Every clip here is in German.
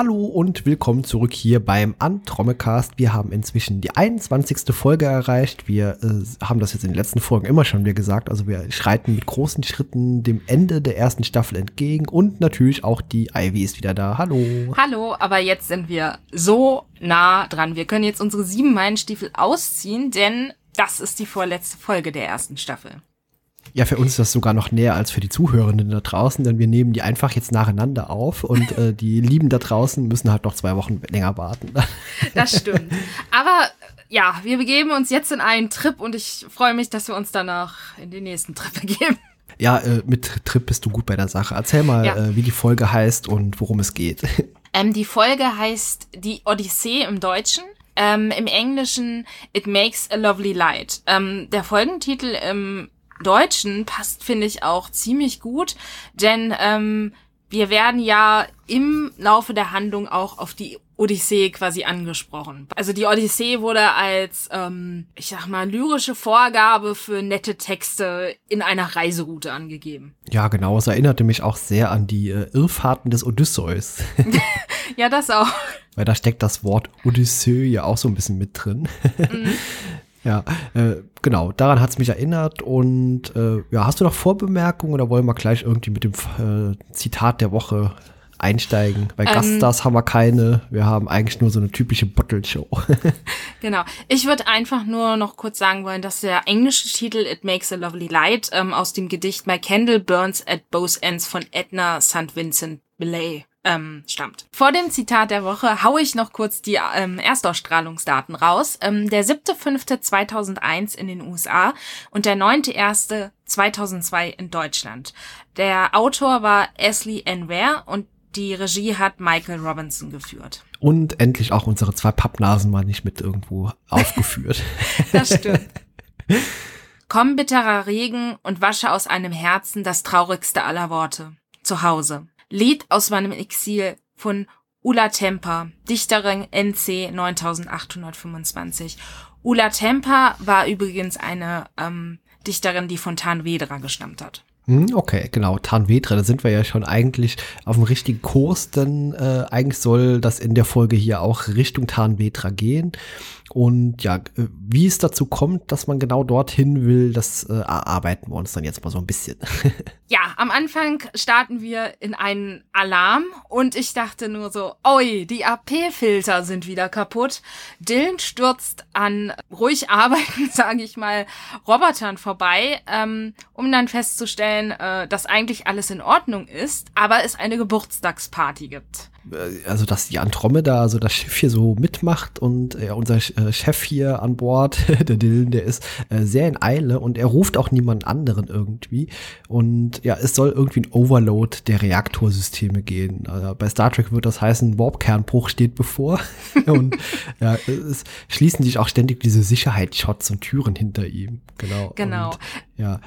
Hallo und willkommen zurück hier beim Antrommecast. Wir haben inzwischen die 21. Folge erreicht. Wir äh, haben das jetzt in den letzten Folgen immer schon wieder gesagt. Also wir schreiten mit großen Schritten dem Ende der ersten Staffel entgegen und natürlich auch die Ivy ist wieder da. Hallo. Hallo, aber jetzt sind wir so nah dran. Wir können jetzt unsere sieben Meilenstiefel ausziehen, denn das ist die vorletzte Folge der ersten Staffel. Ja, für uns ist das sogar noch näher als für die Zuhörenden da draußen, denn wir nehmen die einfach jetzt nacheinander auf und äh, die Lieben da draußen müssen halt noch zwei Wochen länger warten. Das stimmt. Aber ja, wir begeben uns jetzt in einen Trip und ich freue mich, dass wir uns danach in den nächsten Trip begeben. Ja, äh, mit Trip bist du gut bei der Sache. Erzähl mal, ja. äh, wie die Folge heißt und worum es geht. Ähm, die Folge heißt Die Odyssee im Deutschen. Ähm, Im Englischen It Makes a Lovely Light. Ähm, der Folgentitel im Deutschen passt, finde ich, auch ziemlich gut, denn ähm, wir werden ja im Laufe der Handlung auch auf die Odyssee quasi angesprochen. Also die Odyssee wurde als, ähm, ich sag mal, lyrische Vorgabe für nette Texte in einer Reiseroute angegeben. Ja, genau. Es erinnerte mich auch sehr an die äh, Irrfahrten des Odysseus. ja, das auch. Weil da steckt das Wort Odyssee ja auch so ein bisschen mit drin. Mhm. Ja, äh, genau, daran hat es mich erinnert. Und äh, ja, hast du noch Vorbemerkungen oder wollen wir gleich irgendwie mit dem äh, Zitat der Woche einsteigen? Bei ähm, Gaststars haben wir keine. Wir haben eigentlich nur so eine typische Bottle-Show. genau. Ich würde einfach nur noch kurz sagen wollen, dass der englische Titel It Makes a Lovely Light ähm, aus dem Gedicht My Candle Burns at Both Ends von Edna St. Vincent Millay ähm, stammt. Vor dem Zitat der Woche haue ich noch kurz die ähm, Erstausstrahlungsdaten raus. Ähm, der 7.5.2001 in den USA und der 9.1.2002 in Deutschland. Der Autor war Ashley N. Ware und die Regie hat Michael Robinson geführt. Und endlich auch unsere zwei Pappnasen mal nicht mit irgendwo aufgeführt. das stimmt. Komm bitterer Regen und wasche aus einem Herzen das traurigste aller Worte. Zu Hause. Lied aus meinem Exil von Ulla Temper, Dichterin NC 9825. Ulla Temper war übrigens eine ähm, Dichterin, die von Tanvedra gestammt hat. Hm, okay, genau, Tanvedra, da sind wir ja schon eigentlich auf dem richtigen Kurs, denn äh, eigentlich soll das in der Folge hier auch Richtung Tanvedra gehen. Und ja, äh, wie es dazu kommt, dass man genau dorthin will, das äh, erarbeiten wir uns dann jetzt mal so ein bisschen. ja, am Anfang starten wir in einen Alarm und ich dachte nur so, oi, die AP-Filter sind wieder kaputt. Dylan stürzt an ruhig arbeiten, sage ich mal, Robotern vorbei, ähm, um dann festzustellen, äh, dass eigentlich alles in Ordnung ist, aber es eine Geburtstagsparty gibt. Äh, also dass die Andromeda, also das Schiff hier so mitmacht und ja, unser äh, Chef hier an Bord, der Dylan, der ist äh, sehr in Eile und er ruft auch niemand anderen irgendwie. Und ja, es soll irgendwie ein Overload der Reaktorsysteme gehen. Also bei Star Trek wird das heißen, Warp-Kernbruch steht bevor. und ja, es schließen sich auch ständig diese Sicherheitsshots und Türen hinter ihm. Genau. Genau. Und, ja,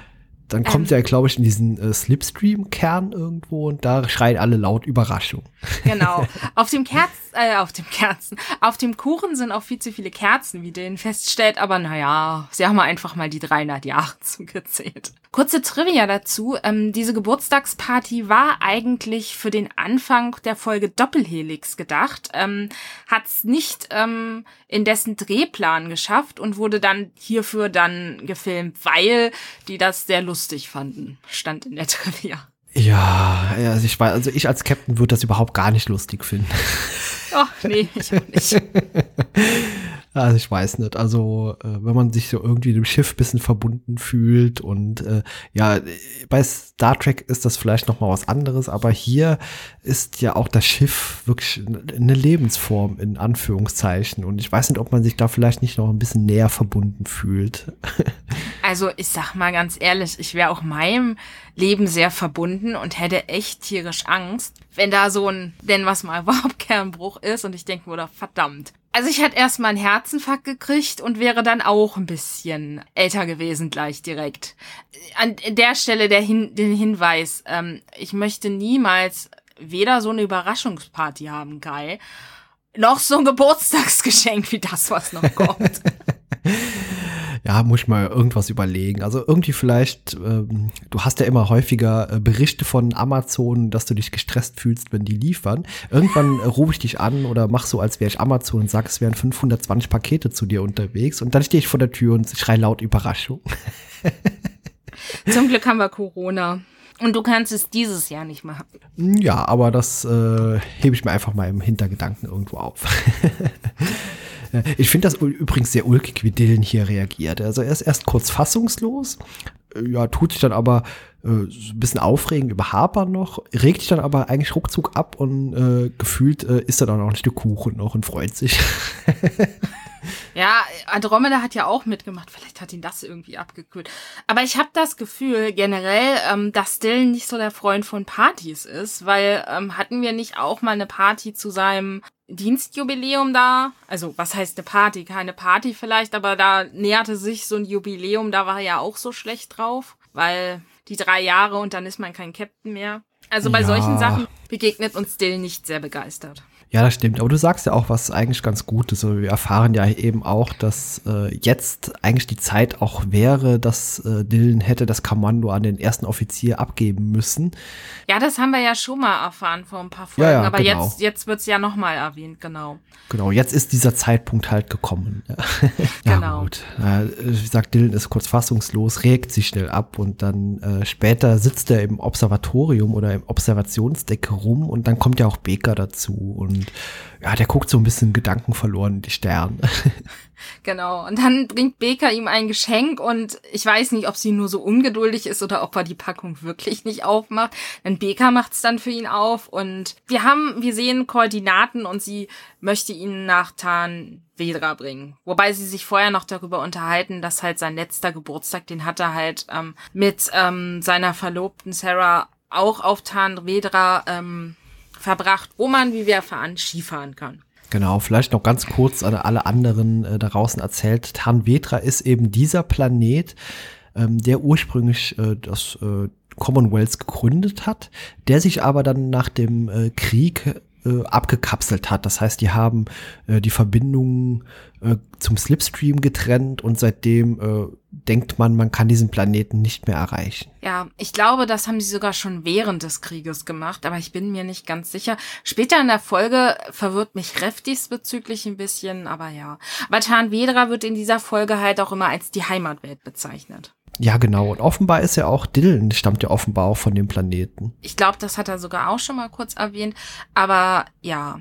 dann kommt ähm, er, glaube ich, in diesen äh, Slipstream-Kern irgendwo und da schreien alle laut Überraschung. Genau. Auf dem Kerzen, äh, auf dem Kerzen, auf dem Kuchen sind auch viel zu viele Kerzen, wie den feststellt, aber naja, sie haben einfach mal die 300 Jahre zugezählt. Kurze Trivia dazu. Ähm, diese Geburtstagsparty war eigentlich für den Anfang der Folge Doppelhelix gedacht, ähm, hat es nicht ähm, in dessen Drehplan geschafft und wurde dann hierfür dann gefilmt, weil die das sehr lustig fanden, stand in der Trivia. Ja, also ich, also ich als Captain würde das überhaupt gar nicht lustig finden. Ach, nee, ich auch nicht. Also ich weiß nicht. Also äh, wenn man sich so irgendwie dem Schiff bisschen verbunden fühlt und äh, ja, bei Star Trek ist das vielleicht noch mal was anderes, aber hier ist ja auch das Schiff wirklich eine Lebensform in Anführungszeichen und ich weiß nicht, ob man sich da vielleicht nicht noch ein bisschen näher verbunden fühlt. Also ich sag mal ganz ehrlich, ich wäre auch meinem Leben sehr verbunden und hätte echt tierisch Angst, wenn da so ein, denn was mal Warpkernbruch ist und ich denke mir, verdammt, also ich hätte erstmal einen Herzinfarkt gekriegt und wäre dann auch ein bisschen älter gewesen gleich direkt. An der Stelle der Hin den Hinweis, ähm, ich möchte niemals weder so eine Überraschungsparty haben, Kai, noch so ein Geburtstagsgeschenk wie das, was noch kommt. Ja, muss ich mal irgendwas überlegen. Also irgendwie vielleicht, ähm, du hast ja immer häufiger äh, Berichte von Amazon, dass du dich gestresst fühlst, wenn die liefern. Irgendwann äh, rufe ich dich an oder mach so, als wäre ich Amazon und sag, es wären 520 Pakete zu dir unterwegs. Und dann stehe ich vor der Tür und schrei laut Überraschung. Zum Glück haben wir Corona. Und du kannst es dieses Jahr nicht machen. Ja, aber das äh, hebe ich mir einfach mal im Hintergedanken irgendwo auf. ich finde das übrigens sehr ulkig, wie Dylan hier reagiert. Also er ist erst kurz fassungslos, äh, ja, tut sich dann aber äh, ein bisschen aufregend über Harper noch, regt sich dann aber eigentlich ruckzuck ab und äh, gefühlt äh, isst er dann auch ein Stück Kuchen noch und freut sich. Ja, Andromeda hat ja auch mitgemacht. Vielleicht hat ihn das irgendwie abgekühlt. Aber ich habe das Gefühl generell, ähm, dass Dylan nicht so der Freund von Partys ist, weil ähm, hatten wir nicht auch mal eine Party zu seinem Dienstjubiläum da? Also was heißt eine Party? Keine Party vielleicht, aber da näherte sich so ein Jubiläum. Da war er ja auch so schlecht drauf, weil die drei Jahre und dann ist man kein Captain mehr. Also bei ja. solchen Sachen begegnet uns Dylan nicht sehr begeistert. Ja, das stimmt. Aber du sagst ja auch was eigentlich ganz Gutes. Also wir erfahren ja eben auch, dass äh, jetzt eigentlich die Zeit auch wäre, dass äh, Dylan hätte das Kommando an den ersten Offizier abgeben müssen. Ja, das haben wir ja schon mal erfahren vor ein paar Folgen. Ja, ja, aber genau. jetzt, jetzt wird's ja nochmal erwähnt, genau. Genau, jetzt ist dieser Zeitpunkt halt gekommen. ja, genau. gut. Äh, wie gesagt, Dylan ist kurz fassungslos, regt sich schnell ab und dann äh, später sitzt er im Observatorium oder im Observationsdeck rum und dann kommt ja auch Baker dazu und und ja, der guckt so ein bisschen Gedanken verloren in die Sterne. Genau. Und dann bringt Baker ihm ein Geschenk und ich weiß nicht, ob sie nur so ungeduldig ist oder ob er die Packung wirklich nicht aufmacht. Denn Baker macht's dann für ihn auf und wir haben, wir sehen Koordinaten und sie möchte ihn nach Tan Vedra bringen. Wobei sie sich vorher noch darüber unterhalten, dass halt sein letzter Geburtstag, den hat er halt ähm, mit ähm, seiner Verlobten Sarah auch auf Tan Vedra ähm, verbracht, wo man, wie wir erfahren, Skifahren kann. Genau, vielleicht noch ganz kurz an alle anderen äh, da draußen erzählt. Tanvetra ist eben dieser Planet, ähm, der ursprünglich äh, das äh, Commonwealth gegründet hat, der sich aber dann nach dem äh, Krieg äh, abgekapselt hat. Das heißt, die haben äh, die Verbindung äh, zum Slipstream getrennt und seitdem äh, denkt man, man kann diesen Planeten nicht mehr erreichen. Ja, ich glaube, das haben sie sogar schon während des Krieges gemacht, aber ich bin mir nicht ganz sicher. Später in der Folge verwirrt mich Ref diesbezüglich ein bisschen, aber ja. Aber Tan Vedra wird in dieser Folge halt auch immer als die Heimatwelt bezeichnet. Ja, genau. Und offenbar ist ja auch Dylan, stammt ja offenbar auch von dem Planeten. Ich glaube, das hat er sogar auch schon mal kurz erwähnt. Aber ja,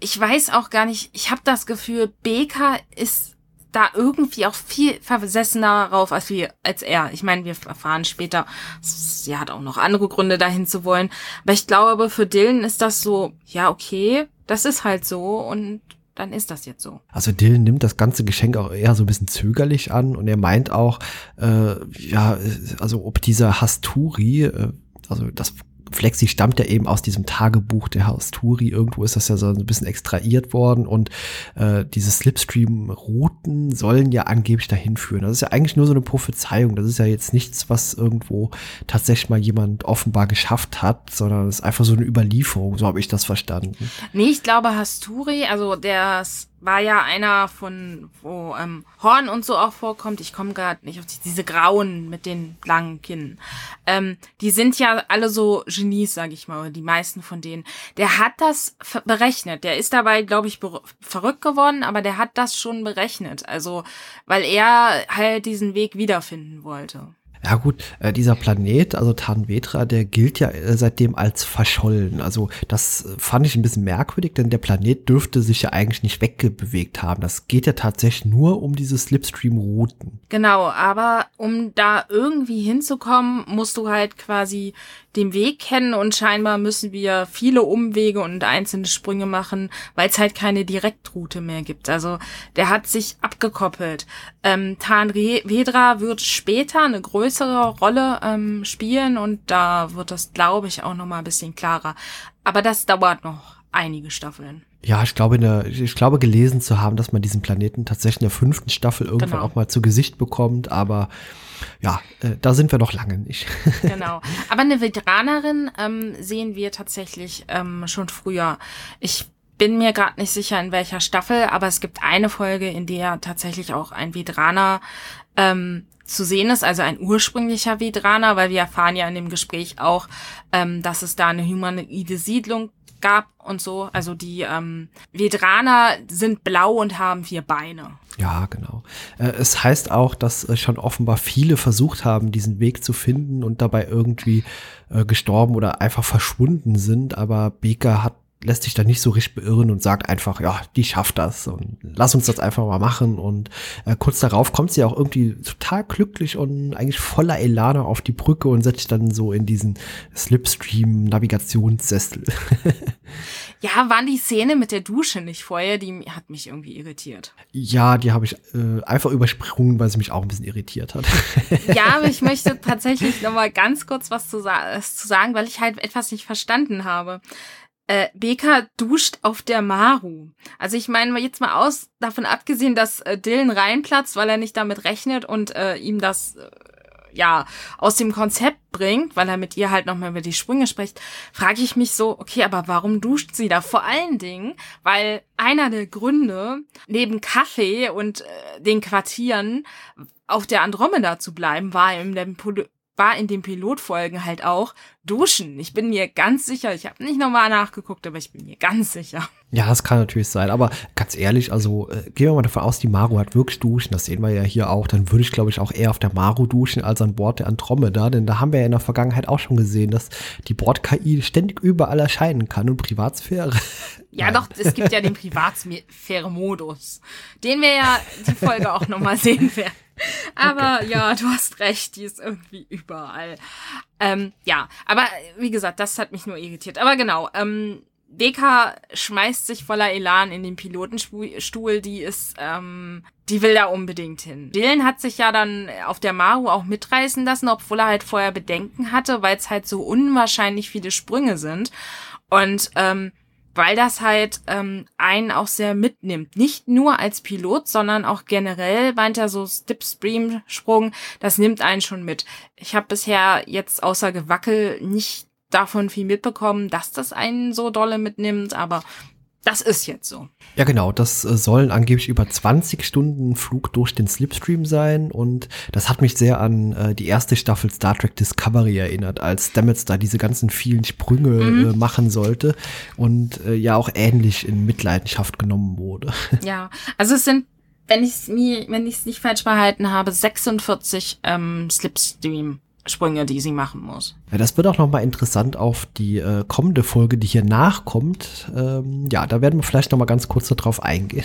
ich weiß auch gar nicht, ich habe das Gefühl, Beka ist da irgendwie auch viel versessener darauf als, wir, als er. Ich meine, wir erfahren später, sie hat auch noch andere Gründe dahin zu wollen. Aber ich glaube, für Dylan ist das so, ja, okay, das ist halt so und dann ist das jetzt so. Also Dylan nimmt das ganze Geschenk auch eher so ein bisschen zögerlich an und er meint auch, äh, ja, also ob dieser Hasturi, äh, also das Flexi stammt ja eben aus diesem Tagebuch der Hausturi. Irgendwo ist das ja so ein bisschen extrahiert worden und äh, diese Slipstream-Routen sollen ja angeblich dahin führen. Das ist ja eigentlich nur so eine Prophezeiung. Das ist ja jetzt nichts, was irgendwo tatsächlich mal jemand offenbar geschafft hat, sondern es ist einfach so eine Überlieferung. So habe ich das verstanden. Nee, ich glaube Hasturi, also der war ja einer von, wo ähm, Horn und so auch vorkommt. Ich komme gerade nicht auf die, diese grauen mit den langen Kinnen. Ähm, die sind ja alle so Genies, sag ich mal, die meisten von denen. Der hat das berechnet. Der ist dabei, glaube ich, verrückt geworden, aber der hat das schon berechnet. Also, weil er halt diesen Weg wiederfinden wollte. Ja gut, äh, dieser Planet, also Tanvetra, der gilt ja äh, seitdem als verschollen. Also das äh, fand ich ein bisschen merkwürdig, denn der Planet dürfte sich ja eigentlich nicht wegbewegt haben. Das geht ja tatsächlich nur um diese Slipstream-Routen. Genau, aber um da irgendwie hinzukommen, musst du halt quasi den Weg kennen und scheinbar müssen wir viele Umwege und einzelne Sprünge machen, weil es halt keine Direktroute mehr gibt. Also der hat sich abgekoppelt. Ähm, Vedra wird später eine größere Rolle ähm, spielen und da wird das, glaube ich, auch noch mal ein bisschen klarer. Aber das dauert noch einige Staffeln. Ja, ich glaube, der, ich glaube gelesen zu haben, dass man diesen Planeten tatsächlich in der fünften Staffel irgendwann genau. auch mal zu Gesicht bekommt, aber ja, äh, da sind wir noch lange nicht. genau. Aber eine Veteranerin ähm, sehen wir tatsächlich ähm, schon früher. Ich bin mir gerade nicht sicher, in welcher Staffel, aber es gibt eine Folge, in der tatsächlich auch ein Veteraner ähm, zu sehen ist, also ein ursprünglicher Vedraner, weil wir erfahren ja in dem Gespräch auch, ähm, dass es da eine humanoide Siedlung gab und so. Also die ähm, Vedraner sind blau und haben vier Beine. Ja, genau. Äh, es heißt auch, dass äh, schon offenbar viele versucht haben, diesen Weg zu finden und dabei irgendwie äh, gestorben oder einfach verschwunden sind. Aber Baker hat lässt sich da nicht so richtig beirren und sagt einfach, ja, die schafft das und lass uns das einfach mal machen. Und äh, kurz darauf kommt sie auch irgendwie total glücklich und eigentlich voller Elane auf die Brücke und setzt sich dann so in diesen Slipstream-Navigationssessel. ja, waren die Szene mit der Dusche nicht vorher, die hat mich irgendwie irritiert. Ja, die habe ich äh, einfach übersprungen, weil sie mich auch ein bisschen irritiert hat. ja, aber ich möchte tatsächlich noch mal ganz kurz was zu, sa zu sagen, weil ich halt etwas nicht verstanden habe äh, Beka duscht auf der Maru. Also ich meine jetzt mal aus, davon abgesehen, dass äh, Dylan reinplatzt, weil er nicht damit rechnet und äh, ihm das äh, ja aus dem Konzept bringt, weil er mit ihr halt nochmal über die Sprünge spricht, frage ich mich so, okay, aber warum duscht sie da? Vor allen Dingen, weil einer der Gründe, neben Kaffee und äh, den Quartieren auf der Andromeda zu bleiben, war in war in den Pilotfolgen halt auch Duschen. Ich bin mir ganz sicher, ich habe nicht nochmal nachgeguckt, aber ich bin mir ganz sicher. Ja, das kann natürlich sein. Aber ganz ehrlich, also äh, gehen wir mal davon aus, die Maru hat wirklich Duschen. Das sehen wir ja hier auch. Dann würde ich, glaube ich, auch eher auf der Maru duschen als an Bord der Andromeda. Denn da haben wir ja in der Vergangenheit auch schon gesehen, dass die Bord-KI ständig überall erscheinen kann und Privatsphäre. Ja, doch, es gibt ja den Privatsphäre-Modus, den wir ja die Folge auch nochmal sehen werden. Aber okay. ja, du hast recht, die ist irgendwie überall. Ähm, ja, aber wie gesagt, das hat mich nur irritiert. Aber genau, ähm, Deka schmeißt sich voller Elan in den Pilotenstuhl, die ist, ähm, die will da unbedingt hin. Dylan hat sich ja dann auf der Maru auch mitreißen lassen, obwohl er halt vorher Bedenken hatte, weil es halt so unwahrscheinlich viele Sprünge sind. Und ähm, weil das halt ähm, einen auch sehr mitnimmt. Nicht nur als Pilot, sondern auch generell meint er so Stipstream-Sprung, das nimmt einen schon mit. Ich habe bisher jetzt außer Gewackel nicht davon viel mitbekommen, dass das einen so dolle mitnimmt, aber das ist jetzt so. Ja, genau. Das äh, sollen angeblich über 20 Stunden Flug durch den Slipstream sein. Und das hat mich sehr an äh, die erste Staffel Star Trek Discovery erinnert, als Stamets da diese ganzen vielen Sprünge mhm. äh, machen sollte und äh, ja auch ähnlich in Mitleidenschaft genommen wurde. Ja, also es sind, wenn ich es mir, wenn ich es nicht falsch behalten habe, 46 ähm, Slipstream Sprünge, die sie machen muss. Ja, das wird auch noch mal interessant auf die äh, kommende Folge, die hier nachkommt. Ähm, ja, da werden wir vielleicht noch mal ganz kurz darauf eingehen.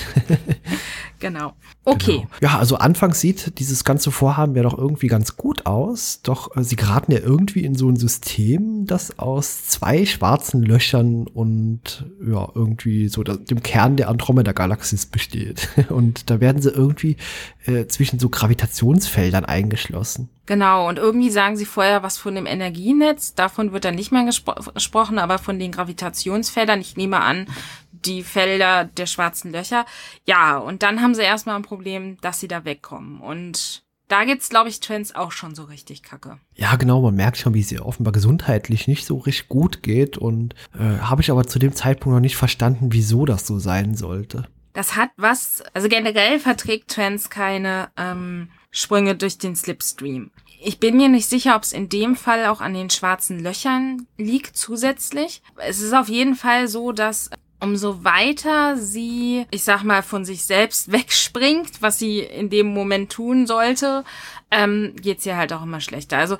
genau. Okay. Genau. Ja, also anfangs sieht dieses ganze Vorhaben ja doch irgendwie ganz gut aus. Doch äh, sie geraten ja irgendwie in so ein System, das aus zwei schwarzen Löchern und ja, irgendwie so dem Kern der Andromeda-Galaxis besteht. Und da werden sie irgendwie äh, zwischen so Gravitationsfeldern eingeschlossen. Genau, und irgendwie sagen sie vorher was von dem Energienetz. Davon wird dann nicht mehr gespro gesprochen, aber von den Gravitationsfeldern. Ich nehme an, die Felder der schwarzen Löcher. Ja, und dann haben sie erstmal ein Problem, dass sie da wegkommen. Und da geht's, glaube ich, Trends auch schon so richtig kacke. Ja, genau, man merkt schon, wie es ihr offenbar gesundheitlich nicht so richtig gut geht. Und äh, habe ich aber zu dem Zeitpunkt noch nicht verstanden, wieso das so sein sollte. Das hat was, also generell verträgt Trends keine ähm, Sprünge durch den Slipstream. Ich bin mir nicht sicher, ob es in dem Fall auch an den schwarzen Löchern liegt zusätzlich. Es ist auf jeden Fall so, dass umso weiter sie, ich sag mal, von sich selbst wegspringt, was sie in dem Moment tun sollte, ähm, geht's ihr halt auch immer schlechter. Also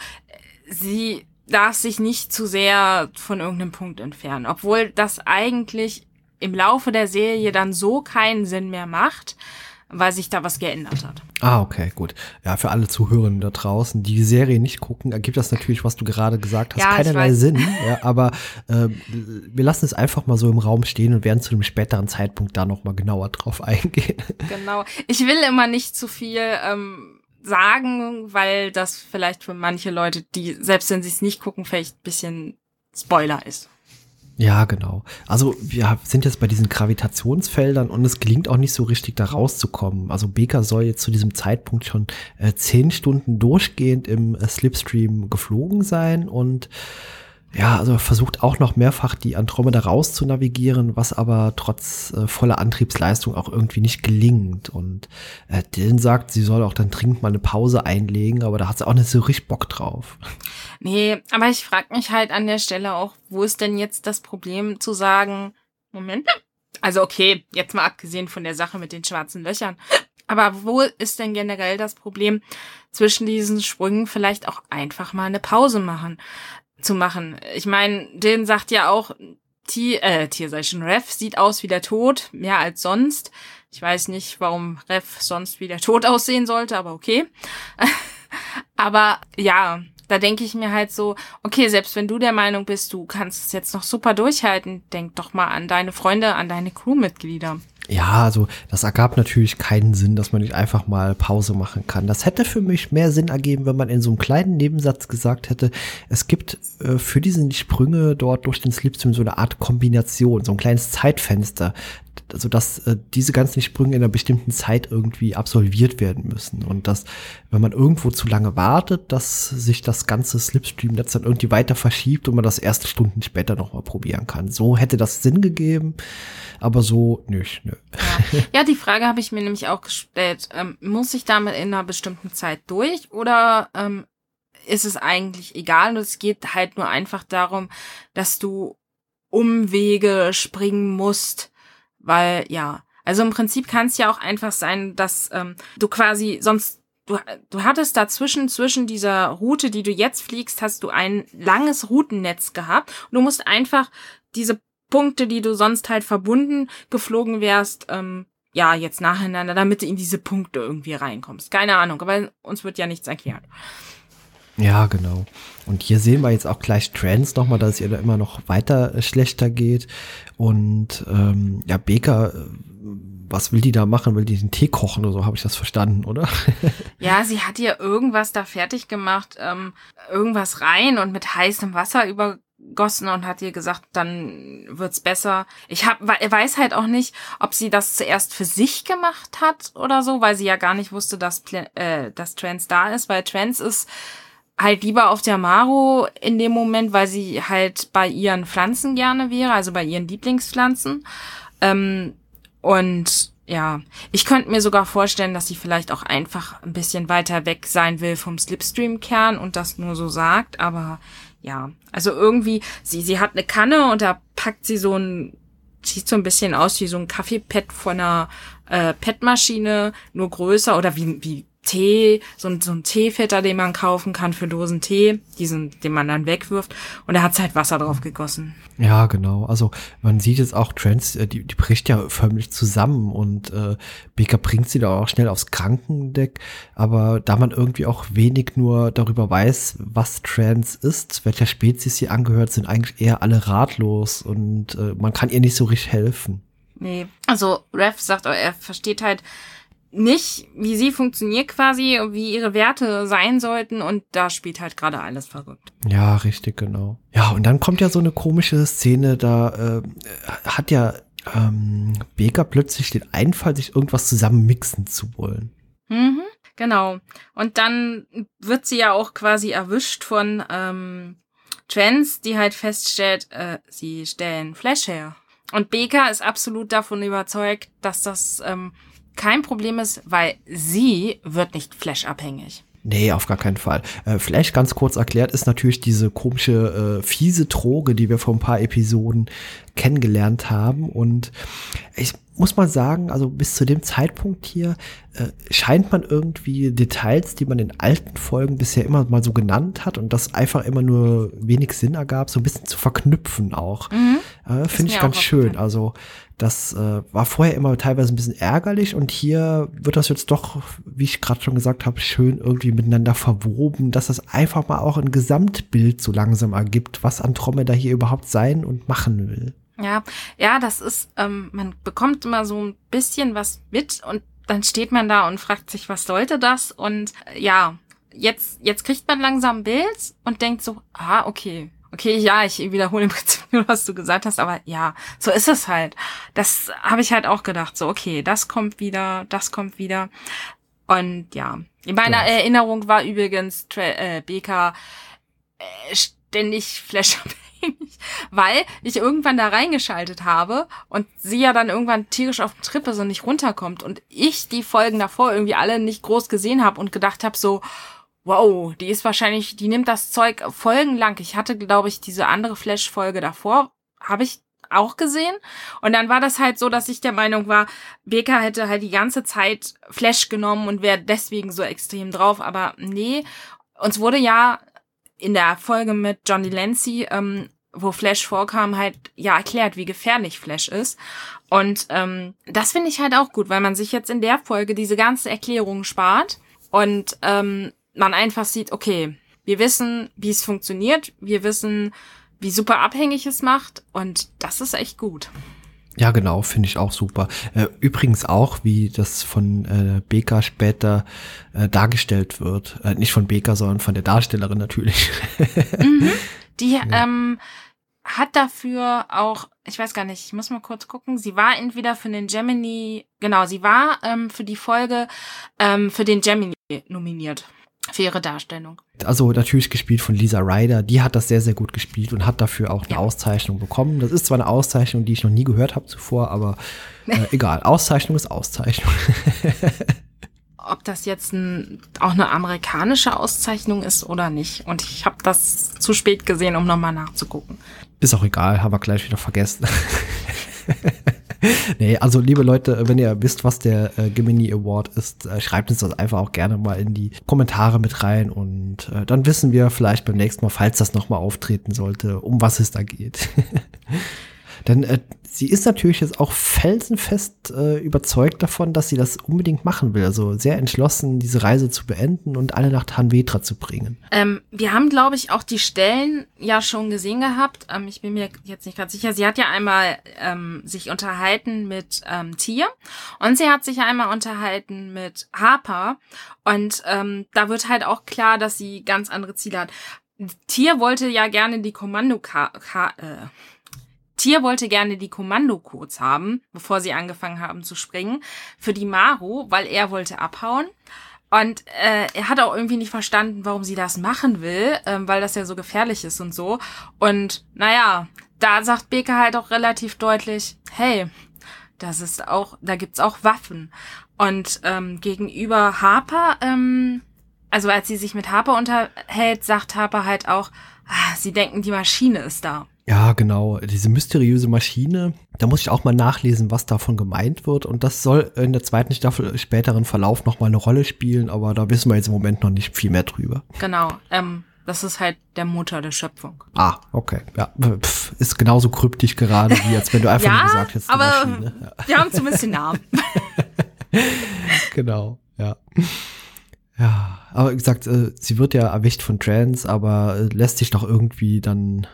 sie darf sich nicht zu sehr von irgendeinem Punkt entfernen, obwohl das eigentlich im Laufe der Serie dann so keinen Sinn mehr macht, weil sich da was geändert hat. Ah, okay, gut. Ja, für alle Zuhörenden da draußen, die die Serie nicht gucken, ergibt das natürlich, was du gerade gesagt hast, ja, keinerlei Sinn. Ja, aber äh, wir lassen es einfach mal so im Raum stehen und werden zu einem späteren Zeitpunkt da noch mal genauer drauf eingehen. Genau. Ich will immer nicht zu viel ähm, sagen, weil das vielleicht für manche Leute, die selbst wenn sie es nicht gucken, vielleicht ein bisschen Spoiler ist. Ja, genau. Also wir sind jetzt bei diesen Gravitationsfeldern und es gelingt auch nicht so richtig da rauszukommen. Also Baker soll jetzt zu diesem Zeitpunkt schon äh, zehn Stunden durchgehend im äh, Slipstream geflogen sein und Ja, also versucht auch noch mehrfach die Andromeda raus zu navigieren, was aber trotz äh, voller Antriebsleistung auch irgendwie nicht gelingt. Und äh, Dylan sagt, sie soll auch dann dringend mal eine Pause einlegen, aber da hat sie auch nicht so richtig Bock drauf. Nee, aber ich frage mich halt an der Stelle auch, wo ist denn jetzt das Problem zu sagen, Moment, also okay, jetzt mal abgesehen von der Sache mit den schwarzen Löchern. Aber wo ist denn generell das Problem, zwischen diesen Sprüngen vielleicht auch einfach mal eine Pause machen? Zu machen. Ich meine, den sagt ja auch, Tier, äh, Tier sei schon, Rev sieht aus wie der Tod, mehr als sonst. Ich weiß nicht, warum Rev sonst wie der Tod aussehen sollte, aber okay. aber ja, da denke ich mir halt so, okay, selbst wenn du der Meinung bist, du kannst es jetzt noch super durchhalten, denk doch mal an deine Freunde, an deine Crewmitglieder. Ja, also das ergab natürlich keinen Sinn, dass man nicht einfach mal Pause machen kann. Das hätte für mich mehr Sinn ergeben, wenn man in so einem kleinen Nebensatz gesagt hätte, es gibt äh, für diese Sprünge dort durch den Slipstream so eine Art Kombination, so ein kleines Zeitfenster, also dass äh, diese ganzen Sprünge in einer bestimmten Zeit irgendwie absolviert werden müssen und dass, wenn man irgendwo zu lange wartet, dass sich das ganze Slipstream-Netz dann irgendwie weiter verschiebt und man das erste Stunden später nochmal probieren kann. So hätte das Sinn gegeben, aber so nicht. Nö. Ja. ja, die Frage habe ich mir nämlich auch gestellt. Ähm, muss ich damit in einer bestimmten Zeit durch oder ähm, ist es eigentlich egal und es geht halt nur einfach darum, dass du Umwege springen musst, weil, ja, also im Prinzip kann es ja auch einfach sein, dass ähm, du quasi sonst du, du hattest dazwischen, zwischen dieser Route, die du jetzt fliegst, hast du ein langes Routennetz gehabt. Und du musst einfach diese Punkte, die du sonst halt verbunden geflogen wärst, ähm, ja, jetzt nacheinander, damit du in diese Punkte irgendwie reinkommst. Keine Ahnung, aber uns wird ja nichts erklärt. Ja, genau. Und hier sehen wir jetzt auch gleich Trends nochmal, dass es ihr da immer noch weiter äh, schlechter geht. Und ähm, ja, Baker, äh, was will die da machen? Will die den Tee kochen oder so? Habe ich das verstanden, oder? ja, sie hat ihr irgendwas da fertig gemacht, ähm, irgendwas rein und mit heißem Wasser übergossen und hat ihr gesagt, dann wird's besser. Ich hab, weiß halt auch nicht, ob sie das zuerst für sich gemacht hat oder so, weil sie ja gar nicht wusste, dass, äh, dass Trans da ist, weil Trans ist halt lieber auf der Maro in dem Moment, weil sie halt bei ihren Pflanzen gerne wäre, also bei ihren Lieblingspflanzen. Ähm, und ja, ich könnte mir sogar vorstellen, dass sie vielleicht auch einfach ein bisschen weiter weg sein will vom Slipstream-Kern und das nur so sagt, aber ja, also irgendwie, sie, sie hat eine Kanne und da packt sie so ein, sieht so ein bisschen aus wie so ein Kaffeepad von einer äh, Petmaschine, nur größer oder wie, wie Tee, so ein, so ein Teefilter, den man kaufen kann für Dosen Tee, diesen, den man dann wegwirft. Und da hat halt Wasser drauf gegossen. Ja, genau. Also man sieht jetzt auch Trans, äh, die, die bricht ja förmlich zusammen und äh, Baker bringt sie da auch schnell aufs Krankendeck. Aber da man irgendwie auch wenig nur darüber weiß, was Trans ist, welcher Spezies sie angehört, sind eigentlich eher alle ratlos und äh, man kann ihr nicht so richtig helfen. Nee, also Rev sagt, er versteht halt, nicht, wie sie funktioniert quasi, wie ihre Werte sein sollten und da spielt halt gerade alles verrückt. Ja, richtig, genau. Ja, und dann kommt ja so eine komische Szene, da äh, hat ja ähm, Baker plötzlich den Einfall, sich irgendwas zusammen mixen zu wollen. Mhm, genau. Und dann wird sie ja auch quasi erwischt von ähm, Trans, die halt feststellt, äh, sie stellen Flash her. Und Baker ist absolut davon überzeugt, dass das ähm, kein Problem ist, weil sie wird nicht Flash-abhängig. Nee, auf gar keinen Fall. Äh, vielleicht ganz kurz erklärt ist natürlich diese komische, äh, fiese Droge, die wir vor ein paar Episoden kennengelernt haben. Und ich muss mal sagen, also bis zu dem Zeitpunkt hier äh, scheint man irgendwie Details, die man in alten Folgen bisher immer mal so genannt hat und das einfach immer nur wenig Sinn ergab, so ein bisschen zu verknüpfen auch. Mhm. Äh, Finde ich ganz schön. Also das äh, war vorher immer teilweise ein bisschen ärgerlich und hier wird das jetzt doch, wie ich gerade schon gesagt habe, schön irgendwie miteinander verwoben, dass das einfach mal auch ein Gesamtbild so langsam ergibt, was Andromeda hier überhaupt sein und machen will. Ja, ja, das ist, ähm, man bekommt immer so ein bisschen was mit und dann steht man da und fragt sich, was sollte das? Und äh, ja, jetzt, jetzt kriegt man langsam ein Bild und denkt so, ah, okay, Okay, ja, ich wiederhole im Prinzip nur, was du gesagt hast, aber ja, so ist es halt. Das habe ich halt auch gedacht. So, okay, das kommt wieder, das kommt wieder. Und ja, in meiner ja. Erinnerung war übrigens äh, BK äh, ständig Flash-abhängig, weil ich irgendwann da reingeschaltet habe und sie ja dann irgendwann tierisch auf dem Trip ist und nicht runterkommt und ich die Folgen davor irgendwie alle nicht groß gesehen habe und gedacht habe so, wow, die ist wahrscheinlich, die nimmt das Zeug folgenlang. Ich hatte, glaube ich, diese andere Flash-Folge davor, habe ich auch gesehen. Und dann war das halt so, dass ich der Meinung war, Beka hätte halt die ganze Zeit Flash genommen und wäre deswegen so extrem drauf. Aber nee, uns wurde ja in der Folge mit Johnny Lancy, ähm, wo Flash vorkam, halt ja erklärt, wie gefährlich Flash ist. Und ähm, das finde ich halt auch gut, weil man sich jetzt in der Folge diese ganze Erklärung spart und ähm, man einfach sieht, okay, wir wissen, wie es funktioniert, wir wissen, wie super abhängig es macht und das ist echt gut. Ja, genau, finde ich auch super. Äh, übrigens auch, wie das von äh, Beka später äh, dargestellt wird. Äh, nicht von Beka, sondern von der Darstellerin natürlich. mhm. Die ja. ähm, hat dafür auch, ich weiß gar nicht, ich muss mal kurz gucken, sie war entweder für den Gemini, genau, sie war ähm, für die Folge ähm, für den Gemini nominiert für ihre Darstellung. Also natürlich gespielt von Lisa Ryder. Die hat das sehr, sehr gut gespielt und hat dafür auch eine ja. Auszeichnung bekommen. Das ist zwar eine Auszeichnung, die ich noch nie gehört habe zuvor, aber äh, egal. Auszeichnung ist Auszeichnung. Ob das jetzt ein, auch eine amerikanische Auszeichnung ist oder nicht. Und ich habe das zu spät gesehen, um nochmal nachzugucken. Ist auch egal, haben wir gleich wieder vergessen. nee, also liebe Leute, wenn ihr wisst, was der äh, Gemini Award ist, äh, schreibt uns das einfach auch gerne mal in die Kommentare mit rein und äh, dann wissen wir vielleicht beim nächsten Mal, falls das nochmal auftreten sollte, um was es da geht. Denn äh, sie ist natürlich jetzt auch felsenfest äh, überzeugt davon, dass sie das unbedingt machen will. Also sehr entschlossen, diese Reise zu beenden und alle nach Tanvetra zu bringen. Ähm, wir haben, glaube ich, auch die Stellen ja schon gesehen gehabt. Ähm, ich bin mir jetzt nicht ganz sicher. Sie hat ja einmal ähm, sich unterhalten mit ähm, Tier und sie hat sich einmal unterhalten mit Harper. Und ähm, da wird halt auch klar, dass sie ganz andere Ziele hat. Tier wollte ja gerne die Kommando äh, Tier wollte gerne die Kommandocodes haben, bevor sie angefangen haben zu springen, für die Maru, weil er wollte abhauen. Und äh, er hat auch irgendwie nicht verstanden, warum sie das machen will, ähm, weil das ja so gefährlich ist und so. Und naja, da sagt Beke halt auch relativ deutlich, hey, das ist auch, da gibt's auch Waffen. Und ähm, gegenüber Harper, ähm, also als sie sich mit Harper unterhält, sagt Harper halt auch, ah, sie denken, die Maschine ist da. Ja, genau. Diese mysteriöse Maschine, da muss ich auch mal nachlesen, was davon gemeint wird. Und das soll in der zweiten Staffel späteren Verlauf noch mal eine Rolle spielen, aber da wissen wir jetzt im Moment noch nicht viel mehr drüber. Genau. Ähm, das ist halt der Mutter der Schöpfung. Ah, okay. Ja, pf, ist genauso kryptisch gerade, wie als wenn du einfach ja, nur gesagt hättest. aber Maschine. Ja. wir haben zumindest den Namen. genau, ja. Ja, aber wie gesagt, äh, sie wird ja erwischt von Trans, aber äh, lässt sich doch irgendwie dann